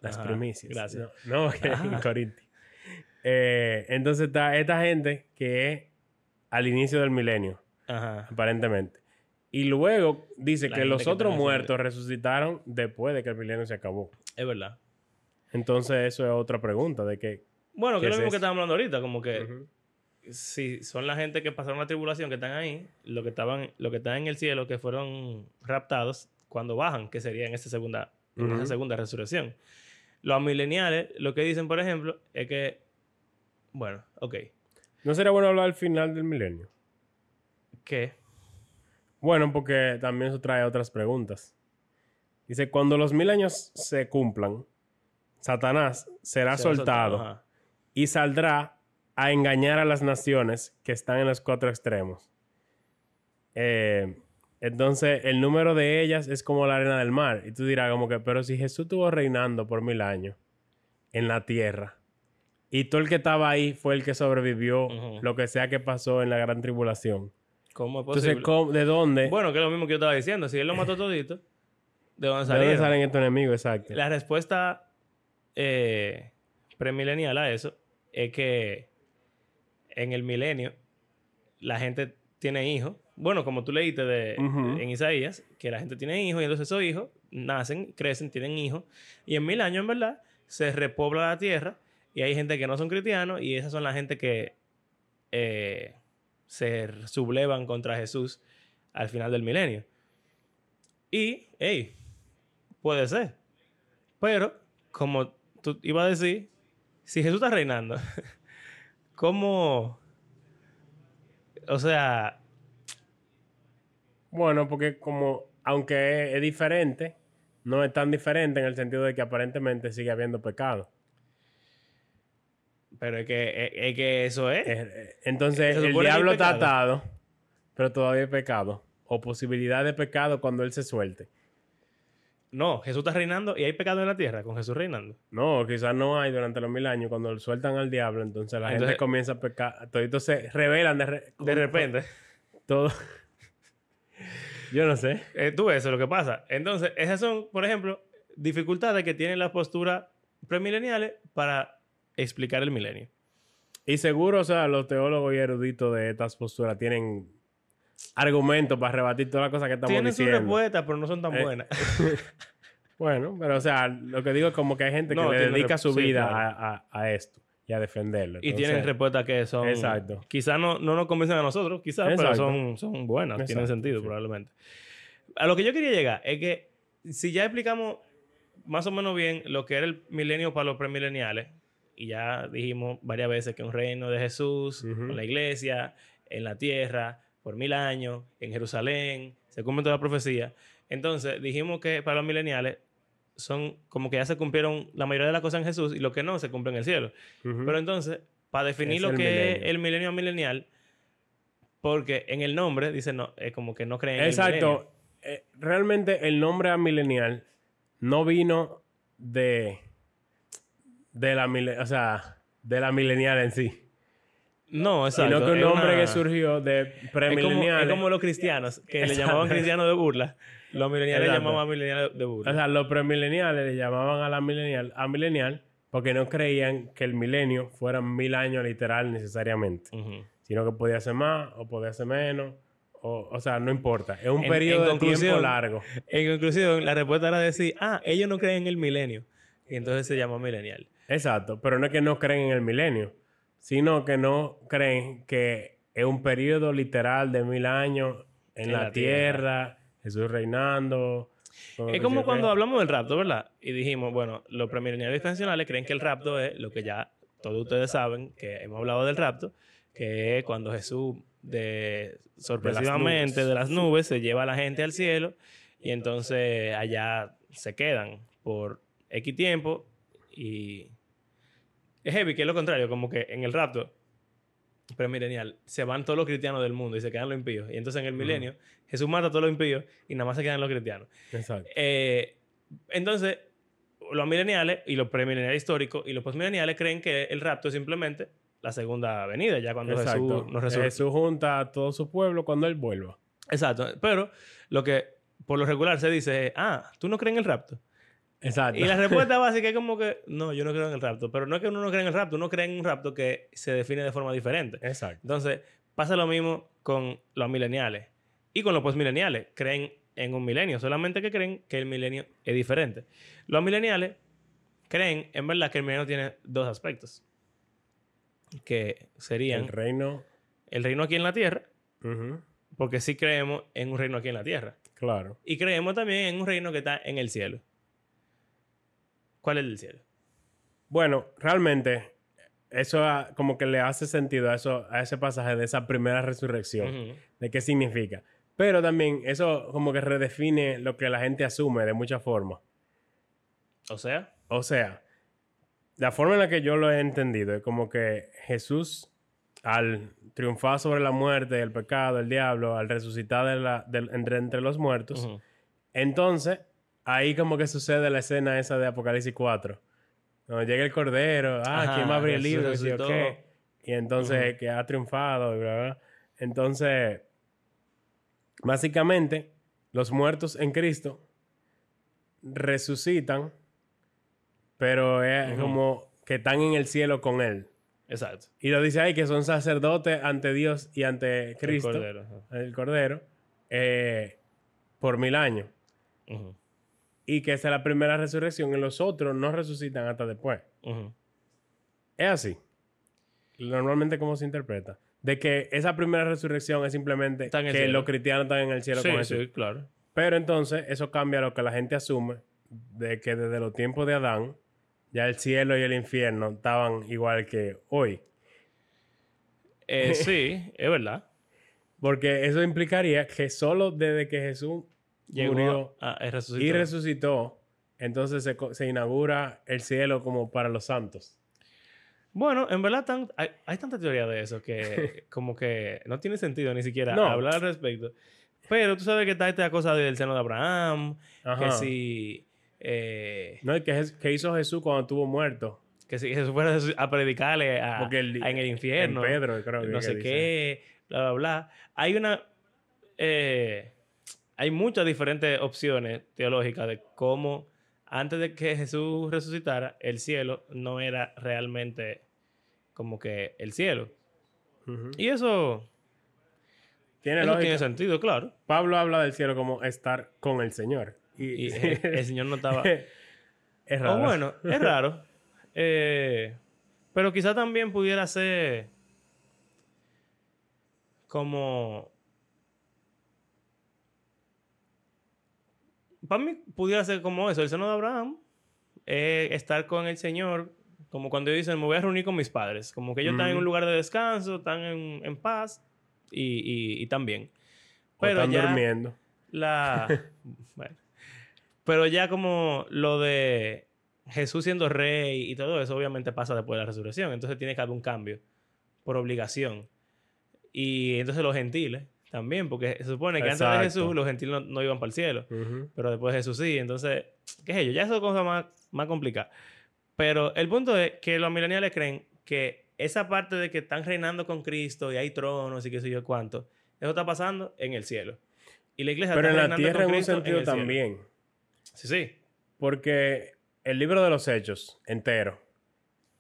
las Ajá, primicias. Gracias. No, no, que en. Corintios. Eh, entonces está esta gente que es al inicio del milenio, Ajá. aparentemente. Y luego dice La que los que otros muertos resucitaron después de que el milenio se acabó. Es verdad. Entonces eso es otra pregunta de que... Bueno, que ¿Qué es lo es mismo que eso? estábamos hablando ahorita, como que. Si son la gente que pasaron la tribulación que están ahí, lo que estaban, lo que están en el cielo, que fueron raptados cuando bajan, que sería en esa segunda, en esa segunda resurrección. Los mileniales, lo que dicen, por ejemplo, es que, bueno, ok, ¿No sería bueno hablar del final del milenio? que, Bueno, porque también eso trae otras preguntas. Dice, cuando los mil años se cumplan, Satanás será, será soltado y saldrá a engañar a las naciones que están en los cuatro extremos. Eh, entonces, el número de ellas es como la arena del mar. Y tú dirás como que, pero si Jesús estuvo reinando por mil años en la tierra y todo el que estaba ahí fue el que sobrevivió lo que sea que pasó en la gran tribulación. ¿Cómo es posible? Entonces, ¿cómo- ¿de dónde? Bueno, que es lo mismo que yo estaba diciendo. Si él lo mató todito, ¿de dónde ¿De dónde salieron? salen estos enemigos? Exacto. La respuesta eh, premilenial a eso es que en el milenio la gente tiene hijos. Bueno, como tú leíste de, en Isaías, que la gente tiene hijos y entonces esos hijos nacen, crecen, tienen hijos. Y en mil años, en verdad, se repobla la tierra y hay gente que no son cristianos y esas son la gente que eh, se sublevan contra Jesús al final del milenio. Y, hey, puede ser. Pero, como tú ibas a decir, si Jesús está reinando, ¿cómo? O sea, Bueno, porque como, aunque es, es diferente, no es tan diferente en el sentido de que aparentemente sigue habiendo pecado. pero es que, es, es que eso es. Entonces, el diablo está atado, pero todavía hay pecado. O posibilidad de pecado cuando él se suelte. No, Jesús está reinando y hay pecado en la tierra con Jesús reinando. No, quizás no hay durante los mil años. Cuando sueltan al diablo, entonces la Entonces- gente comienza a pecar. Toditos se revelan de, re- De repente. Todo. Yo no sé. Eh, tú ves eso es lo que pasa. Entonces, esas son, por ejemplo, dificultades que tienen las posturas premileniales para explicar el milenio. Y seguro, o sea, los teólogos y eruditos de estas posturas tienen argumentos para rebatir todas las cosas que estamos Tienen sus diciendo. respuestas, pero no son tan Eh, buenas. Bueno, pero o sea, lo que digo es como que hay gente que le dedica su sí, vida claro. a, a- a esto y a defenderlo. y tienen respuestas que son... Exacto. Quizás no, no nos convencen a nosotros, quizás, pero son, son buenas, tienen sentido sí. probablemente. A lo que yo quería llegar es que si ya explicamos más o menos bien lo que era el milenio para los premileniales, y ya dijimos varias veces que un reino de Jesús, con la iglesia, en la tierra por mil años, en Jerusalén, se cumple toda la profecía. Entonces dijimos que para los mileniales son como que ya se cumplieron la mayoría de las cosas en Jesús y lo que no se cumple en el cielo. Pero entonces, para definir Es lo que milenio. es el milenio milenial, porque en el nombre dice no, es como que no creen en el milenio. Exacto. Eh, realmente el nombre amilenial no vino de de la o sea, de la milenial en sí, No, exacto. sino que un es nombre una- que surgió de es premileniales. es como los cristianos, que le llamaban cristianos de burla. Los mileniales Exacto. llamaban mileniales de burla. O sea, los premileniales le llamaban a la milenial a milenial porque no creían que el milenio fuera mil años literal necesariamente, sino que podía ser más o podía ser menos, o, o sea, no importa, es un En- periodo en de tiempo largo. En conclusión, la respuesta era decir, ah, ellos no creen en el milenio. Y entonces se llama milenial. Exacto, pero no es que no creen en el milenio, sino que no creen que es un periodo literal de mil años en, En la, la tierra, Jesús reinando. Es como cuando hablamos del rapto, ¿verdad? Y dijimos, bueno, los premileniales dispensacionales creen que el rapto es lo que ya todos ustedes saben, que hemos hablado del rapto, que es cuando Jesús de sorpresivamente nubes. de las nubes se lleva a la gente al cielo y entonces allá se quedan por X tiempo y es heavy, que es lo contrario, como que en el rapto premilenial se van todos los cristianos del mundo y se quedan los impíos. Y entonces en el milenio Jesús mata a todos los impíos y nada más se quedan los cristianos. Exacto. Eh, entonces, los mileniales y los premileniales históricos y los postmileniales creen que el rapto es simplemente la segunda venida, ya cuando Exacto. Jesús nos resuelve. Jesús junta a todo su pueblo cuando él vuelva. Exacto. Pero lo que por lo regular se dice es, ah, ¿tú no crees en el rapto? Exacto. Y la respuesta básica es como que, no, yo no creo en el rapto. Pero no es que uno no cree en el rapto, uno cree en un rapto que se define de forma diferente. Exacto. Entonces, pasa lo mismo con los mileniales y con los postmileniales. Creen en un milenio, solamente que creen que el milenio es diferente. Los mileniales creen, en verdad, que el milenio tiene dos aspectos. Que serían El reino. el reino aquí en la tierra, porque sí creemos en un reino aquí en la tierra. Claro. Y creemos también en un reino que está en el cielo. ¿Cuál es el cielo? Bueno, realmente, eso ah, como que le hace sentido a, eso, a ese pasaje de esa primera resurrección. De qué significa. Pero también eso como que redefine lo que la gente asume de muchas formas. O sea, O sea, la forma en la que yo lo he entendido es como que Jesús, al triunfar sobre la muerte, el pecado, el diablo, al resucitar de la- del- entre, entre los muertos, entonces ahí como que sucede la escena esa de Apocalipsis 4. Donde llega el cordero, ah, Ajá, ¿quién va a abrir el libro? Y, y entonces que ha triunfado y bla, bla. Entonces, básicamente, los muertos en Cristo resucitan, pero es como que están en el cielo con Él. exacto. Y lo dice ahí que son sacerdotes ante Dios y ante Cristo, el cordero, eh, por mil años. Ujú, Y que esa es la primera resurrección y los otros no resucitan hasta después. Es así. Normalmente, ¿cómo se interpreta? De que esa primera resurrección es simplemente que cielo. los cristianos están en el cielo Sí, con Jesús. sí, claro. Pero entonces, eso cambia lo que la gente asume de que desde los tiempos de Adán, ya el cielo y el infierno estaban igual que hoy. Eh, sí, es verdad. Porque eso implicaría que solo desde que Jesús Llegó murió a resucitar. y resucitó, entonces se, se inaugura el cielo como para los santos. Bueno, en verdad tan- hay, hay tanta teoría de eso que como que no tiene sentido ni siquiera No. hablar al respecto. Pero tú sabes que está esta cosa del seno de Abraham, que Ajá. si, eh, No, y que, que hizo Jesús cuando estuvo muerto. que si Jesús fuera a predicarle a, el- a- en el infierno, en Pedro, creo que- no que sé dice. qué, bla, bla, bla. Hay una... eh, hay muchas diferentes opciones teológicas de cómo antes de que Jesús resucitara, el cielo no era realmente como que el cielo. Y eso, Tiene eso lógica. tiene sentido, claro. Pablo habla del cielo como estar con el Señor. Y, Y el, el Señor no estaba... es raro. O bueno, es raro. Eh, pero quizá también pudiera ser como... Para mí pudiera ser como eso, el seno de Abraham, eh, estar con el Señor, como cuando dicen, me voy a reunir con mis padres, como que ellos están en un lugar de descanso, están en, en paz, y, y, y también. O Pero están ya durmiendo. la... bueno. Pero ya como lo de Jesús siendo rey y todo eso, obviamente pasa después de la resurrección. Entonces tiene que haber un cambio por obligación. Y entonces los gentiles también, porque se supone que antes de Exacto. Jesús los gentiles no, no iban para el cielo. Ujú. Pero después Jesús sí. Entonces, ¿qué es ello? Ya eso es cosa más, más complicada. Pero el punto es que los mileniales creen que esa parte de que están reinando con Cristo y hay tronos y qué sé yo cuánto, eso está pasando en el cielo. Y la iglesia Pero en está la reinando tierra en un sentido cielo. también. Sí, sí. Porque el libro de los hechos entero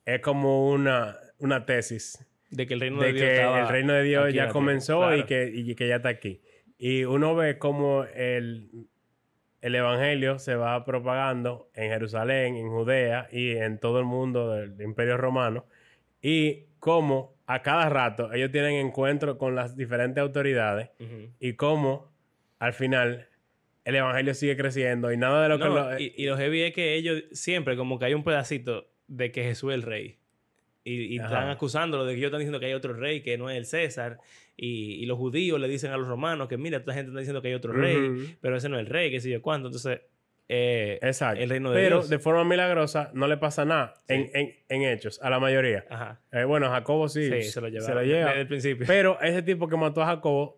es como una, una tesis De que el reino de, de Dios que estaba el reino de Dios aquí en ya comenzó y, que, y que ya está aquí. Y uno ve cómo el, el evangelio se va propagando en Jerusalén, en Judea y en todo el mundo del imperio romano. Y cómo a cada rato ellos tienen encuentro con las diferentes autoridades y cómo al final el evangelio sigue creciendo y nada de lo que... No, lo- y, y lo heavy es que ellos siempre como que hay un pedacito de que Jesús es el rey. Y, están acusándolo de que ellos están diciendo que hay otro rey, que no es el César. Y, y los judíos le dicen a los romanos que mira, esta gente está diciendo que hay otro rey, pero ese no es el rey, que sé yo cuánto. Entonces, eh, Exacto. el reino de Pero Dios. de forma milagrosa no le pasa nada Sí. en, en- en hechos, a la mayoría. Ajá. Eh, bueno, Jacobo sí, Sí, se lo lleva. se lo lleva. Desde el principio. Pero ese tipo que mató a Jacobo,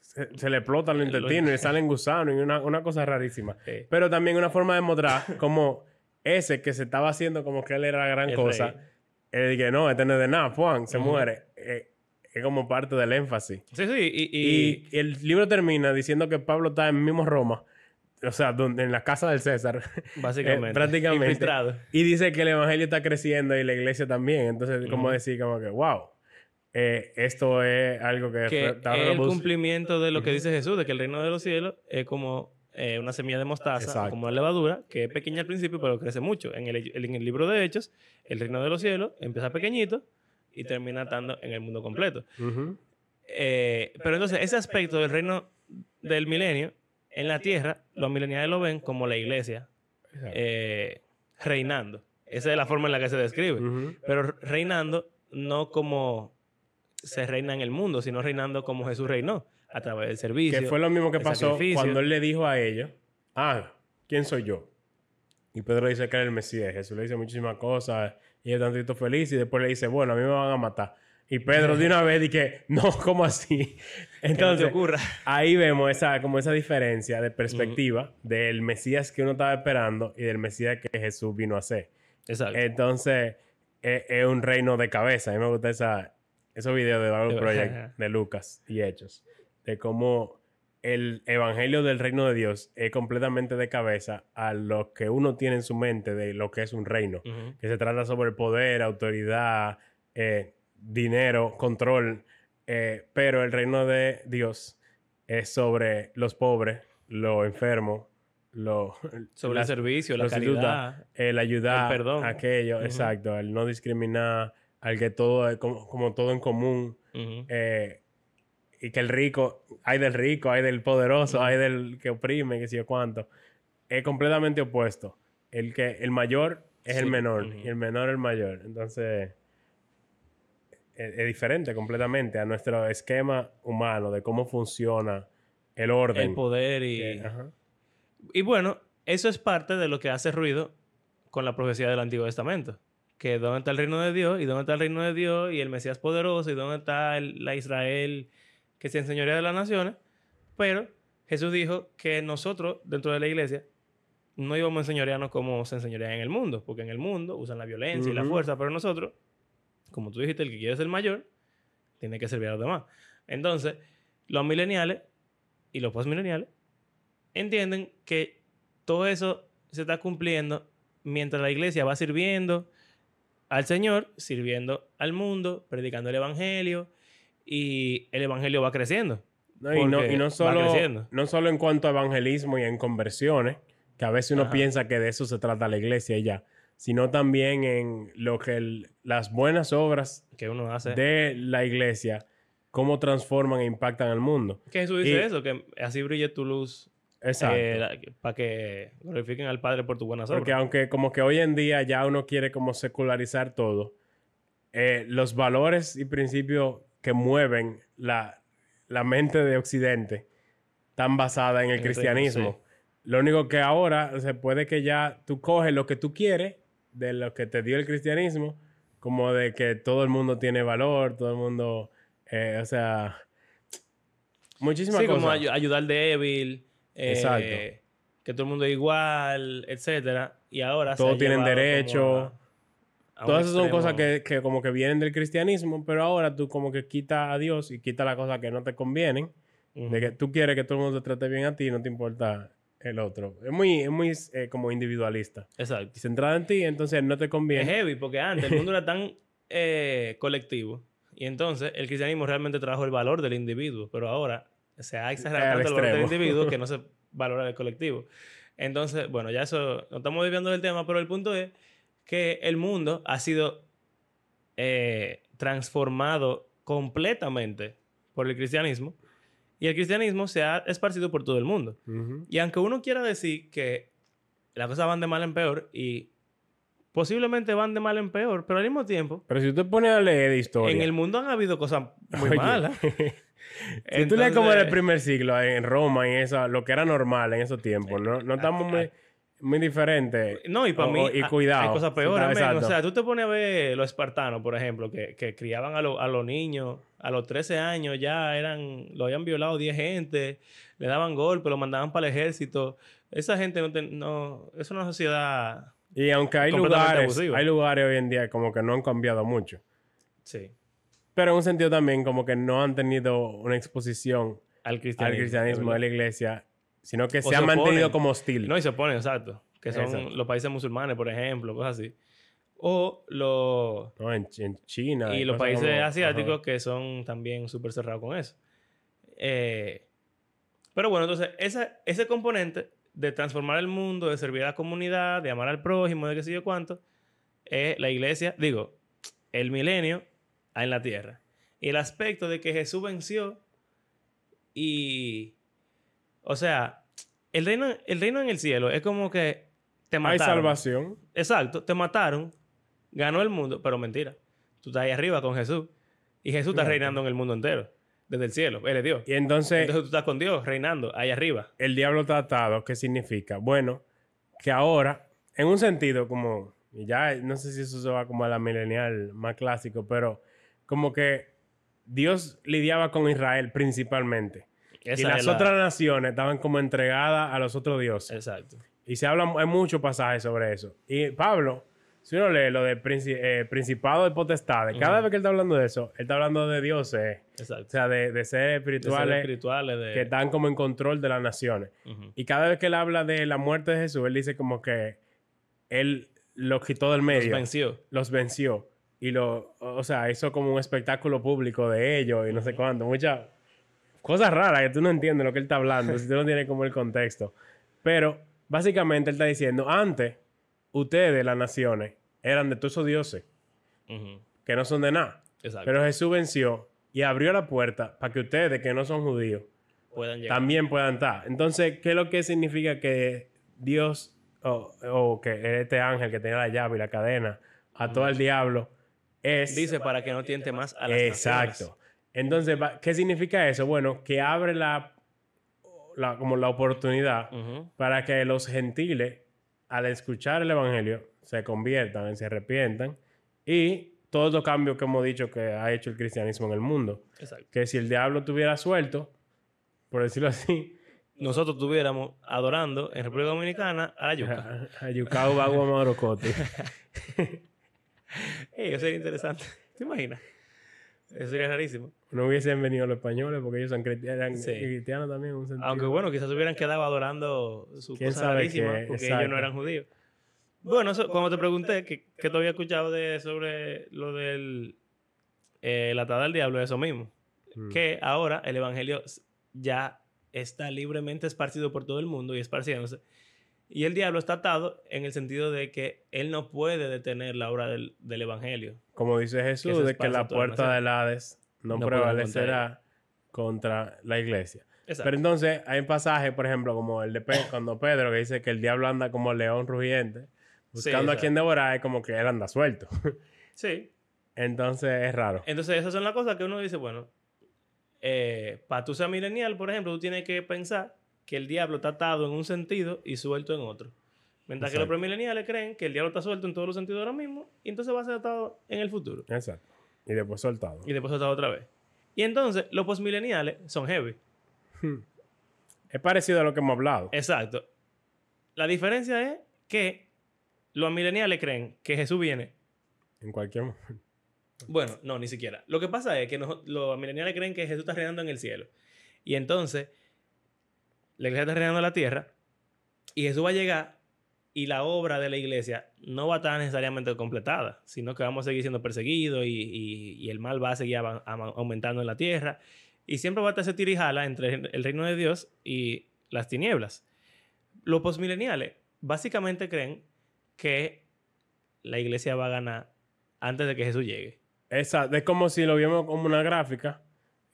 se, se le explotan los Lo- intestinos y le salen gusanos y una, una cosa rarísima. Sí. Pero también una forma de mostrar como ese que se estaba haciendo como que él era la gran El cosa. rey. Él que no, este no es de nada, Juan, se muere. Eh, es como parte del énfasis. Sí, sí. Y, y- Y, el libro termina diciendo que Pablo está en mismo Roma, o sea, donde, en la casa del César. básicamente. eh, prácticamente. Infiltrado. Y dice que el evangelio está creciendo y la iglesia también. Entonces, como decir, como que, wow, eh, esto es algo que, que es el cumplimiento de lo que dice Jesús, de que el reino de los cielos es como eh, una semilla de mostaza, Exacto. como una levadura, que es pequeña al principio, pero crece mucho. En el, en el libro de Hechos, el reino de los cielos empieza pequeñito y termina estando en el mundo completo. Eh, pero entonces, ese aspecto del reino del milenio, en la tierra, los mileniales lo ven como la iglesia eh, reinando. Esa es la forma en la que se describe. Pero reinando no como se reina en el mundo, sino reinando como Jesús reinó, a través del servicio. Que fue lo mismo que pasó sacrificio. cuando él le dijo a ellos, ah, ¿quién soy yo? Y Pedro dice que era el Mesías. Jesús le dice muchísimas cosas y él tantito feliz y después le dice, bueno, a mí me van a matar. Y Pedro de una vez dije, no, ¿cómo así? No Entonces, ocurra. ahí vemos esa, como esa diferencia de perspectiva del Mesías que uno estaba esperando y del Mesías que Jesús vino a ser. Exacto. Entonces, es, es un reino de cabeza. A mí me gusta esa, esos videos de Bible Project de Lucas y Hechos. De cómo el evangelio del reino de Dios es completamente de cabeza a lo que uno tiene en su mente de lo que es un reino. Ujú. Que se trata sobre poder, autoridad, eh, dinero, control. eh, pero el reino de Dios es sobre los pobres, los enfermos, los, Sobre las- el servicio, la caridad. ayuda, el ayudar El perdón. aquello, Ujú. exacto, el no discriminar, al que todo como, como todo en común, Ujú. eh, y que el rico, hay del rico, hay del poderoso, hay del que oprime, que sé yo cuánto, es completamente opuesto. El que el mayor es el menor y el menor el mayor. Entonces, es, es diferente completamente a nuestro esquema humano de cómo funciona el orden. El poder y... Que- ajá. Y bueno, eso es parte de lo que hace ruido con la profecía del Antiguo Testamento. Que dónde está el reino de Dios y dónde está el reino de Dios y el Mesías poderoso y dónde está el- la Israel que se enseñorea de las naciones. Pero Jesús dijo que nosotros, dentro de la iglesia, no íbamos a enseñorearnos como se enseñorea en el mundo. Porque en el mundo usan la violencia y la fuerza, pero nosotros, como tú dijiste, el que quiere ser mayor, tiene que servir a los demás. Entonces, los mileniales y los postmileniales entienden que todo eso se está cumpliendo mientras la iglesia va sirviendo al Señor, sirviendo al mundo, predicando el Evangelio y el Evangelio va creciendo. No, y, no, y no solo, no solo en cuanto a evangelismo y en conversiones, que a veces uno Ajá. piensa que de eso se trata la iglesia y ya, sino también en lo que el- las buenas obras Que uno hace. de la iglesia, cómo transforman e impactan al mundo. Que Jesús dice y- eso, que así brille tu luz Exacto. para que glorifiquen al Padre por tus buenas obras. Porque aunque como que hoy en día ya uno quiere como secularizar todo, eh, los valores y principios que mueven la, la mente de Occidente tan basada en el cristianismo. Lo único que ahora se puede que ya tú coges lo que tú quieres de lo que te dio el cristianismo, como de que todo el mundo tiene valor, todo el mundo, eh, o sea, muchísimas Sí, cosas. como ayu- ayudar al débil. eh, Exacto. Que todo el mundo es igual, etcétera. Y ahora Todos tienen derecho. a- Todas esas son cosas que, que como que vienen del cristianismo, pero ahora tú como que quitas a Dios y quitas las cosas que no te convienen, Ujú. de que tú quieres que todo el mundo te trate bien a ti, no te importa el otro. Es muy, es muy eh, como individualista. Exacto. Y centrada en ti, entonces no te Es conviene. heavy porque antes el mundo era tan eh, colectivo y entonces el cristianismo realmente trajo el valor del individuo, pero ahora se ha exagerado tanto el valor del individuo que no se valora el colectivo. Entonces, bueno, ya eso, no estamos desviando del tema, pero el punto es que el mundo ha sido eh, transformado completamente por el cristianismo y el cristianismo se ha esparcido por todo el mundo. Y aunque uno quiera decir que las cosas van de mal en peor y posiblemente van de mal en peor, pero al mismo tiempo, Pero si tú te pones a leer de historia... en el mundo han habido cosas muy Oye, malas. si tú lees como el primer siglo, en Roma, en eso, lo que era normal en esos tiempos, no, no estamos muy, muy diferentes. No, y para O- mí y cuidado. hay cosas peores. O sea, tú te pones a ver los espartanos, por ejemplo, que, que criaban a, lo- a los niños, a los 13 años ya eran, lo habían violado 10 gente, le daban golpes, lo mandaban para el ejército. Esa gente no, te- no es una sociedad... Y aunque hay lugares, abusivo. hay lugares hoy en día como que no han cambiado mucho. Sí. Pero en un sentido también como que no han tenido una exposición Al cristianismo. al cristianismo de la iglesia, sino que se, se han mantenido como hostil. No, y se oponen, exacto. Que son Exacto. los países musulmanes, por ejemplo, cosas así. O los... ¿no? En, en China. Y los países como- asiáticos ajá. que son también súper cerrados con eso. Eh, pero bueno, entonces, esa, ese componente de transformar el mundo, de servir a la comunidad, de amar al prójimo, de qué sé yo cuánto, es la iglesia, digo, el milenio en la tierra. Y el aspecto de que Jesús venció y... O sea, el reino, el reino en el cielo es como que te Hay mataron. salvación. Exacto, te mataron, ganó el mundo, pero mentira. Tú estás ahí arriba con Jesús y Jesús está Claro. reinando en el mundo entero, desde el cielo. Él es Dios. Y entonces, Entonces tú estás con Dios reinando ahí arriba. el diablo tratado, ¿qué significa? Bueno, que ahora, en un sentido como, ya no sé si eso se va como a la milenial más clásico, pero como que Dios lidiaba con Israel principalmente. Esa y las la- otras naciones estaban como entregadas a los otros dioses. Exacto. Y se habla, hay muchos pasajes sobre eso. Y Pablo, si uno lee lo de princi- eh, principado de potestades, cada vez que él está hablando de eso, él está hablando de dioses, o Exacto. sea, de, de seres De seres espirituales de... que están como en control de las naciones. Y cada vez que él habla de la muerte de Jesús, él dice como que él los quitó del Los medio, venció. los venció. Y lo, o sea, hizo como un espectáculo público de ellos y no sé cuánto. Muchas cosas raras que tú no entiendes lo que él está hablando, si tú no tienes como el contexto. Pero básicamente él está diciendo, antes, ustedes, las naciones, eran de todos esos dioses que no son de nada. Exacto. Pero Jesús venció y abrió la puerta para que ustedes, que no son judíos, Puedan llegar. también puedan estar. Entonces, ¿qué es lo que significa que Dios o, o que este ángel que tenía la llave y la cadena ató al diablo es Dice para que no tiente más a las exacto. naciones. Entonces, ¿qué significa eso? Bueno, que abre la, la- como la oportunidad Ujú. para que los gentiles, al escuchar el evangelio, se conviertan, se arrepientan y todos los cambios que hemos dicho que ha hecho el cristianismo en el mundo. Exacto. Que si el diablo tuviera suelto, por decirlo así, Nosotros estuviéramos adorando en República Dominicana a la yuca. Ayucao Bagua Marocote. Ey, eso sería interesante. ¿Te imaginas? Eso sería rarísimo. No hubiesen venido los españoles porque ellos son eran Sí. cristianos también. en un sentido. Aunque bueno, quizás hubieran quedado adorando su ¿Quién cosa sabe rarísima qué? porque Exacto. ellos no eran judíos. Bueno, eso, cuando te pregunté que, que tú habías escuchado de, sobre lo del eh, la atada del diablo, eso mismo. Mm. Que ahora el evangelio ya está libremente esparcido por todo el mundo y esparciéndose. Y el diablo está atado en el sentido de que él no puede detener la obra del, del evangelio. Como dice Jesús, de que la puerta del Hades no, prevalecerá contra la iglesia. Exacto. Pero entonces hay pasajes, por ejemplo, como el de Pe- cuando Pedro, que dice que el diablo anda como león rugiente, buscando a quien devorar, es como que él anda suelto. sí. Entonces es raro. Entonces, esas son las cosas que uno dice, bueno, eh, para tú ser milenial, por ejemplo, tú tienes que pensar que el diablo está atado en un sentido y suelto en otro. Mientras que los premileniales creen que el diablo está suelto en todos los sentidos ahora mismo y entonces va a ser atado en el futuro. Exacto. Y después soltado. Y después atado otra vez. Y entonces, los postmileniales son heavy. Es parecido a lo que hemos hablado. Exacto. La diferencia es que los mileniales creen que Jesús viene. En cualquier momento. Bueno, no, ni siquiera. Lo que pasa es que los mileniales creen que Jesús está reinando en el cielo. Y entonces, la iglesia está reinando en la tierra. Y Jesús va a llegar y la obra de la iglesia no va a estar necesariamente completada, sino que vamos a seguir siendo perseguidos y, y- y el mal va a seguir aumentando en la tierra. Y siempre va a estar ese tirijala entre el reino de Dios y las tinieblas. Los postmileniales básicamente creen que la iglesia va a ganar antes de que Jesús llegue. Exacto. Es como si lo viéramos como una gráfica.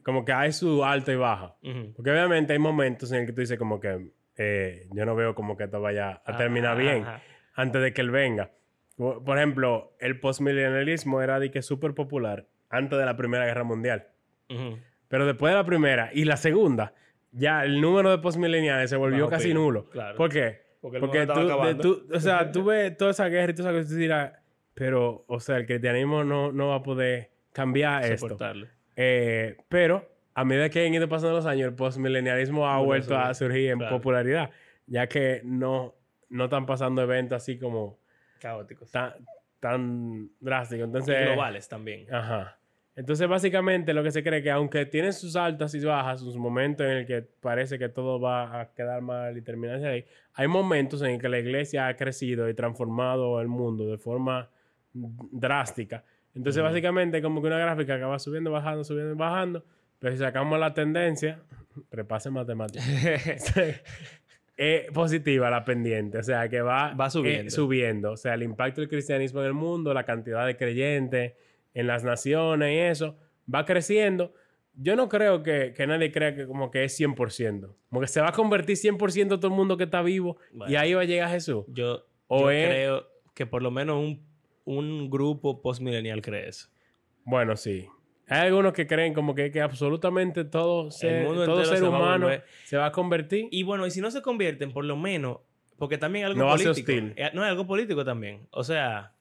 Como que hay su alta y baja. Ujú. Porque obviamente hay momentos en el que tú dices como que eh, yo no veo como que esto vaya a terminar bien Ajá. antes de que él venga. Por ejemplo, el postmilenialismo era de que súper popular antes de la Primera Guerra Mundial. Ujú. Pero después de la primera y la segunda, ya el número de postmileniales se volvió Bajo casi nulo. claro. ¿Por qué? Porque el Porque tú, de- tú- o sea, tú ves toda esa guerra y todas esas cosas y tú dirás, pero, o sea, el cristianismo no, no va a poder cambiar esto. Eh, pero a medida que han ido pasando los años, el postmilenialismo ha vuelto a surgir en Claro. popularidad, ya que no, no están pasando eventos así como Caóticos. tan, tan drásticos. Y Entonces, globales también. Ajá. Entonces, básicamente, lo que se cree es que aunque tiene sus altas y bajas, sus momentos en el que parece que todo va a quedar mal y terminarse ahí, hay momentos en el que la iglesia ha crecido y transformado el mundo de forma drástica. Entonces, básicamente, como que una gráfica que va subiendo, bajando, subiendo bajando, pero si sacamos la tendencia, repase matemáticas, es positiva la pendiente, o sea, que va, Va subiendo. eh, subiendo. O sea, el impacto del cristianismo en el mundo, la cantidad de creyentes en las naciones y eso, va creciendo. Yo no creo que, que nadie crea que como que es 100%. Como que se va a convertir 100% todo el mundo que está vivo y Bueno. ahí va a llegar Jesús. Yo, O yo es- creo que por lo menos un, un grupo postmilenial cree eso. Bueno, sí. Hay algunos que creen como que, que absolutamente todo ser, todo ser se va humano volver- se va a convertir. Y bueno, y si no se convierten, por lo menos, porque también algo No va político. hostil. Eh, No, es algo político también. O sea,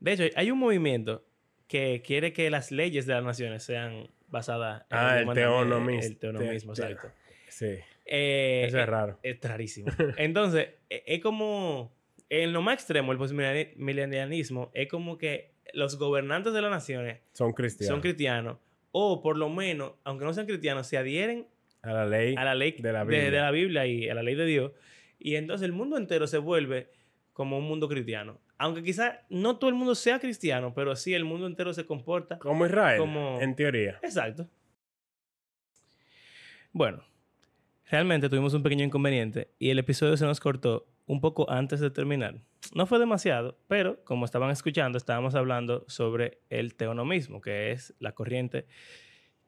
de hecho, hay un movimiento que quiere que las leyes de las naciones sean basadas en Ah, el humanamente- teonomismo. El teonomismo, Te- te- exacto. Sí. Eh, Eso es eh, raro. Es rarísimo. Entonces, e- es como, en lo más extremo, el postmilenialismo es como que los gobernantes de las naciones Son cristianos. son cristianos, o por lo menos, aunque no sean cristianos, se adhieren a la ley. a la ley de la de, Biblia. de la Biblia y a la ley de Dios. Y entonces el mundo entero se vuelve como un mundo cristiano. Aunque quizás no todo el mundo sea cristiano, pero sí el mundo entero se comporta. Como Israel, Como- en teoría. Exacto. Bueno, realmente tuvimos un pequeño inconveniente y el episodio se nos cortó un poco antes de terminar. No fue demasiado, pero como estaban escuchando, estábamos hablando sobre el teonomismo, que es la corriente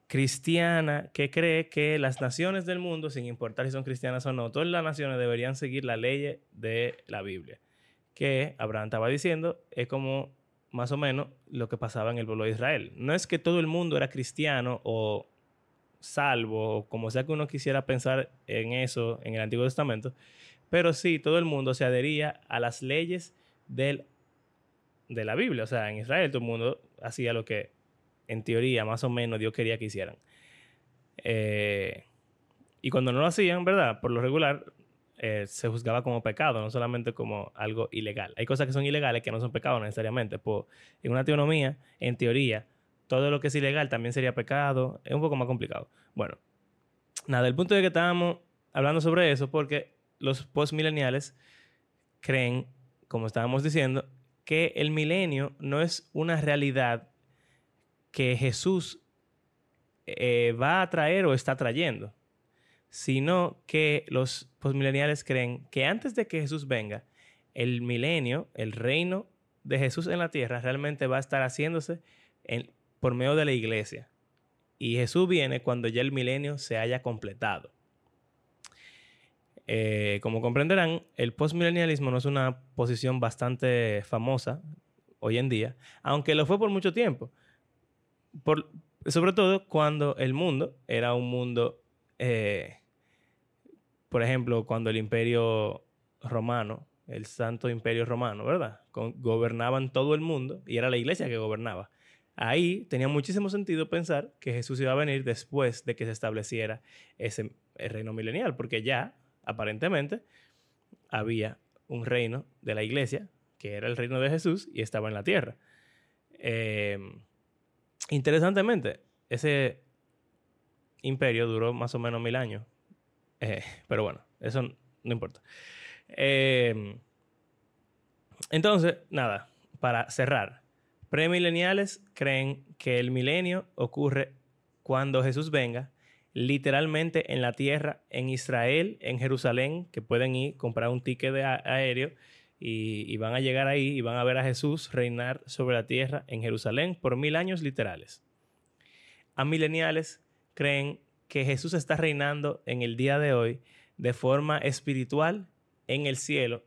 cristiana que cree que las naciones del mundo, sin importar si son cristianas o no, todas las naciones deberían seguir la ley de la Biblia. Que Abraham estaba diciendo es como más o menos lo que pasaba en el pueblo de Israel. No es que todo el mundo era cristiano o salvo, o como sea que uno quisiera pensar en eso en el Antiguo Testamento, pero sí, todo el mundo se adhería a las leyes del, de la Biblia. O sea, en Israel todo el mundo hacía lo que en teoría más o menos Dios quería que hicieran. Eh, y cuando no lo hacían, ¿verdad? Por lo regular, eh, se juzgaba como pecado, no solamente como algo ilegal. Hay cosas que son ilegales que no son pecados necesariamente. Pues, en una teonomía, en teoría, todo lo que es ilegal también sería pecado. Es un poco más complicado. Bueno, nada, el punto de que estábamos hablando sobre eso porque los postmileniales creen, como estábamos diciendo, que el milenio no es una realidad que Jesús eh, va a traer o está trayendo, sino que los postmileniales creen que antes de que Jesús venga, el milenio, el reino de Jesús en la tierra, realmente va a estar haciéndose en- por medio de la iglesia. Y Jesús viene cuando ya el milenio se haya completado. Eh, como comprenderán, el postmilenialismo no es una posición bastante famosa hoy en día, aunque lo fue por mucho tiempo. Por, sobre todo cuando el mundo era un mundo, eh, por ejemplo, cuando el imperio romano, el santo imperio romano, ¿verdad? gobernaban todo el mundo y era la iglesia que gobernaba. Ahí tenía muchísimo sentido pensar que Jesús iba a venir después de que se estableciera ese reino milenial, porque ya, aparentemente, había un reino de la iglesia, que era el reino de Jesús, y estaba en la tierra. Em, interesantemente, ese imperio duró más o menos mil años. Eh, pero bueno, eso no importa. Em, entonces, nada, para cerrar, premileniales creen que el milenio ocurre cuando Jesús venga, literalmente en la tierra, en Israel, en Jerusalén, que pueden ir, comprar un ticket de aéreo y, y, van a llegar ahí y van a ver a Jesús reinar sobre la tierra en Jerusalén por mil años literales. A mileniales creen que Jesús está reinando en el día de hoy de forma espiritual en el cielo,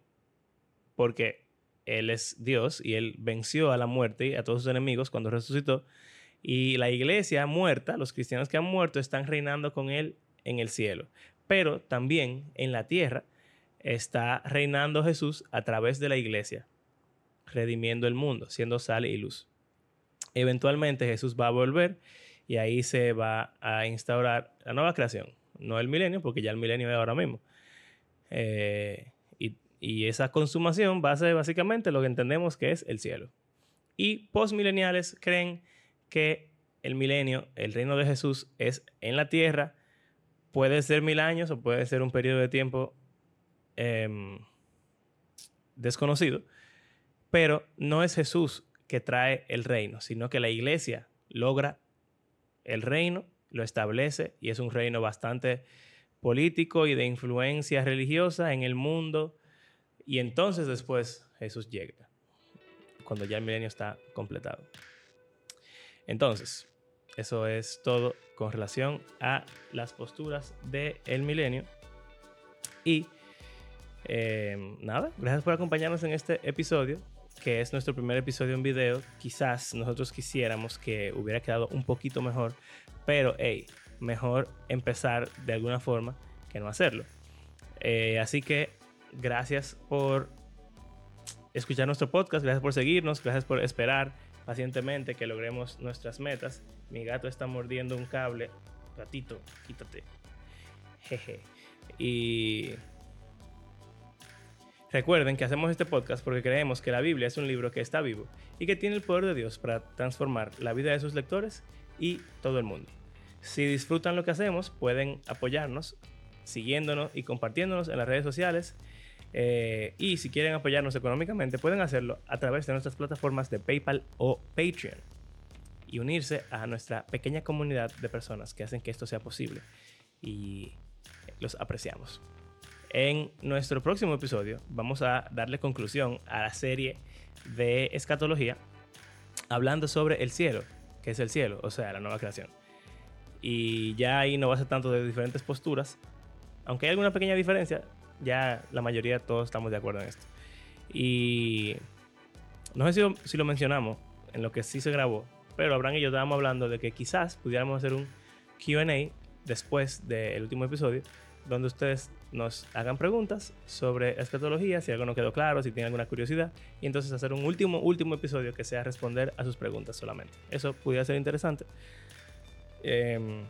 porque Él es Dios y Él venció a la muerte y a todos sus enemigos cuando resucitó. Y la iglesia muerta, los cristianos que han muerto, están reinando con Él en el cielo. Pero también en la tierra está reinando Jesús a través de la iglesia, redimiendo el mundo, siendo sal y luz. Eventualmente Jesús va a volver y ahí se va a instaurar la nueva creación. No el milenio, porque ya el milenio es ahora mismo. Eh, y esa consumación va a ser básicamente lo que entendemos que es el cielo. Y postmileniales creen que el milenio, el reino de Jesús, es en la tierra. Puede ser mil años o puede ser un periodo de tiempo em, desconocido. Pero no es Jesús que trae el reino, sino que la iglesia logra el reino, lo establece y es un reino bastante político y de influencia religiosa en el mundo y entonces después Jesús llega, cuando ya el milenio está completado. Entonces, eso es todo con relación a las posturas del milenio. Y eh, nada, gracias por acompañarnos en este episodio, que es nuestro primer episodio en video. Quizás nosotros quisiéramos que hubiera quedado un poquito mejor, pero hey, mejor empezar de alguna forma que no hacerlo. Eh, así que gracias por escuchar nuestro podcast, gracias por seguirnos, gracias por esperar pacientemente que logremos nuestras metas. Mi gato está mordiendo un cable. Gatito, quítate. Jeje. Y recuerden que hacemos este podcast porque creemos que la Biblia es un libro que está vivo y que tiene el poder de Dios para transformar la vida de sus lectores y todo el mundo. Si disfrutan lo que hacemos, pueden apoyarnos siguiéndonos y compartiéndonos en las redes sociales eh, y si quieren apoyarnos económicamente, pueden hacerlo a través de nuestras plataformas de PayPal o Patreon y unirse a nuestra pequeña comunidad de personas que hacen que esto sea posible. Y los apreciamos. En nuestro próximo episodio vamos a darle conclusión a la serie de escatología hablando sobre el cielo, que es el cielo, o sea, la nueva creación. Y ya ahí no va a ser tanto de diferentes posturas, aunque hay alguna pequeña diferencia, ya la mayoría todos estamos de acuerdo en esto. Y no sé si lo, mencionamos en lo que sí se grabó, pero Abraham y yo estábamos hablando de que quizás pudiéramos hacer un QA después del último episodio, donde ustedes nos hagan preguntas sobre escatología, si algo no quedó claro, si tienen alguna curiosidad, y entonces hacer un último, último episodio que sea responder a sus preguntas solamente. Eso pudiera ser interesante. Em,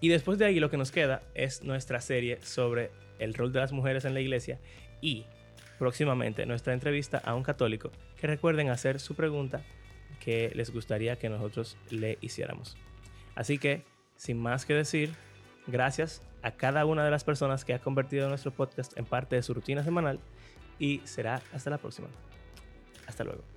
y después de ahí lo que nos queda es nuestra serie sobre el rol de las mujeres en la iglesia y próximamente nuestra entrevista a un católico que recuerden hacer su pregunta que les gustaría que nosotros le hiciéramos. Así que, sin más que decir, gracias a cada una de las personas que ha convertido nuestro podcast en parte de su rutina semanal y será hasta la próxima. Hasta luego.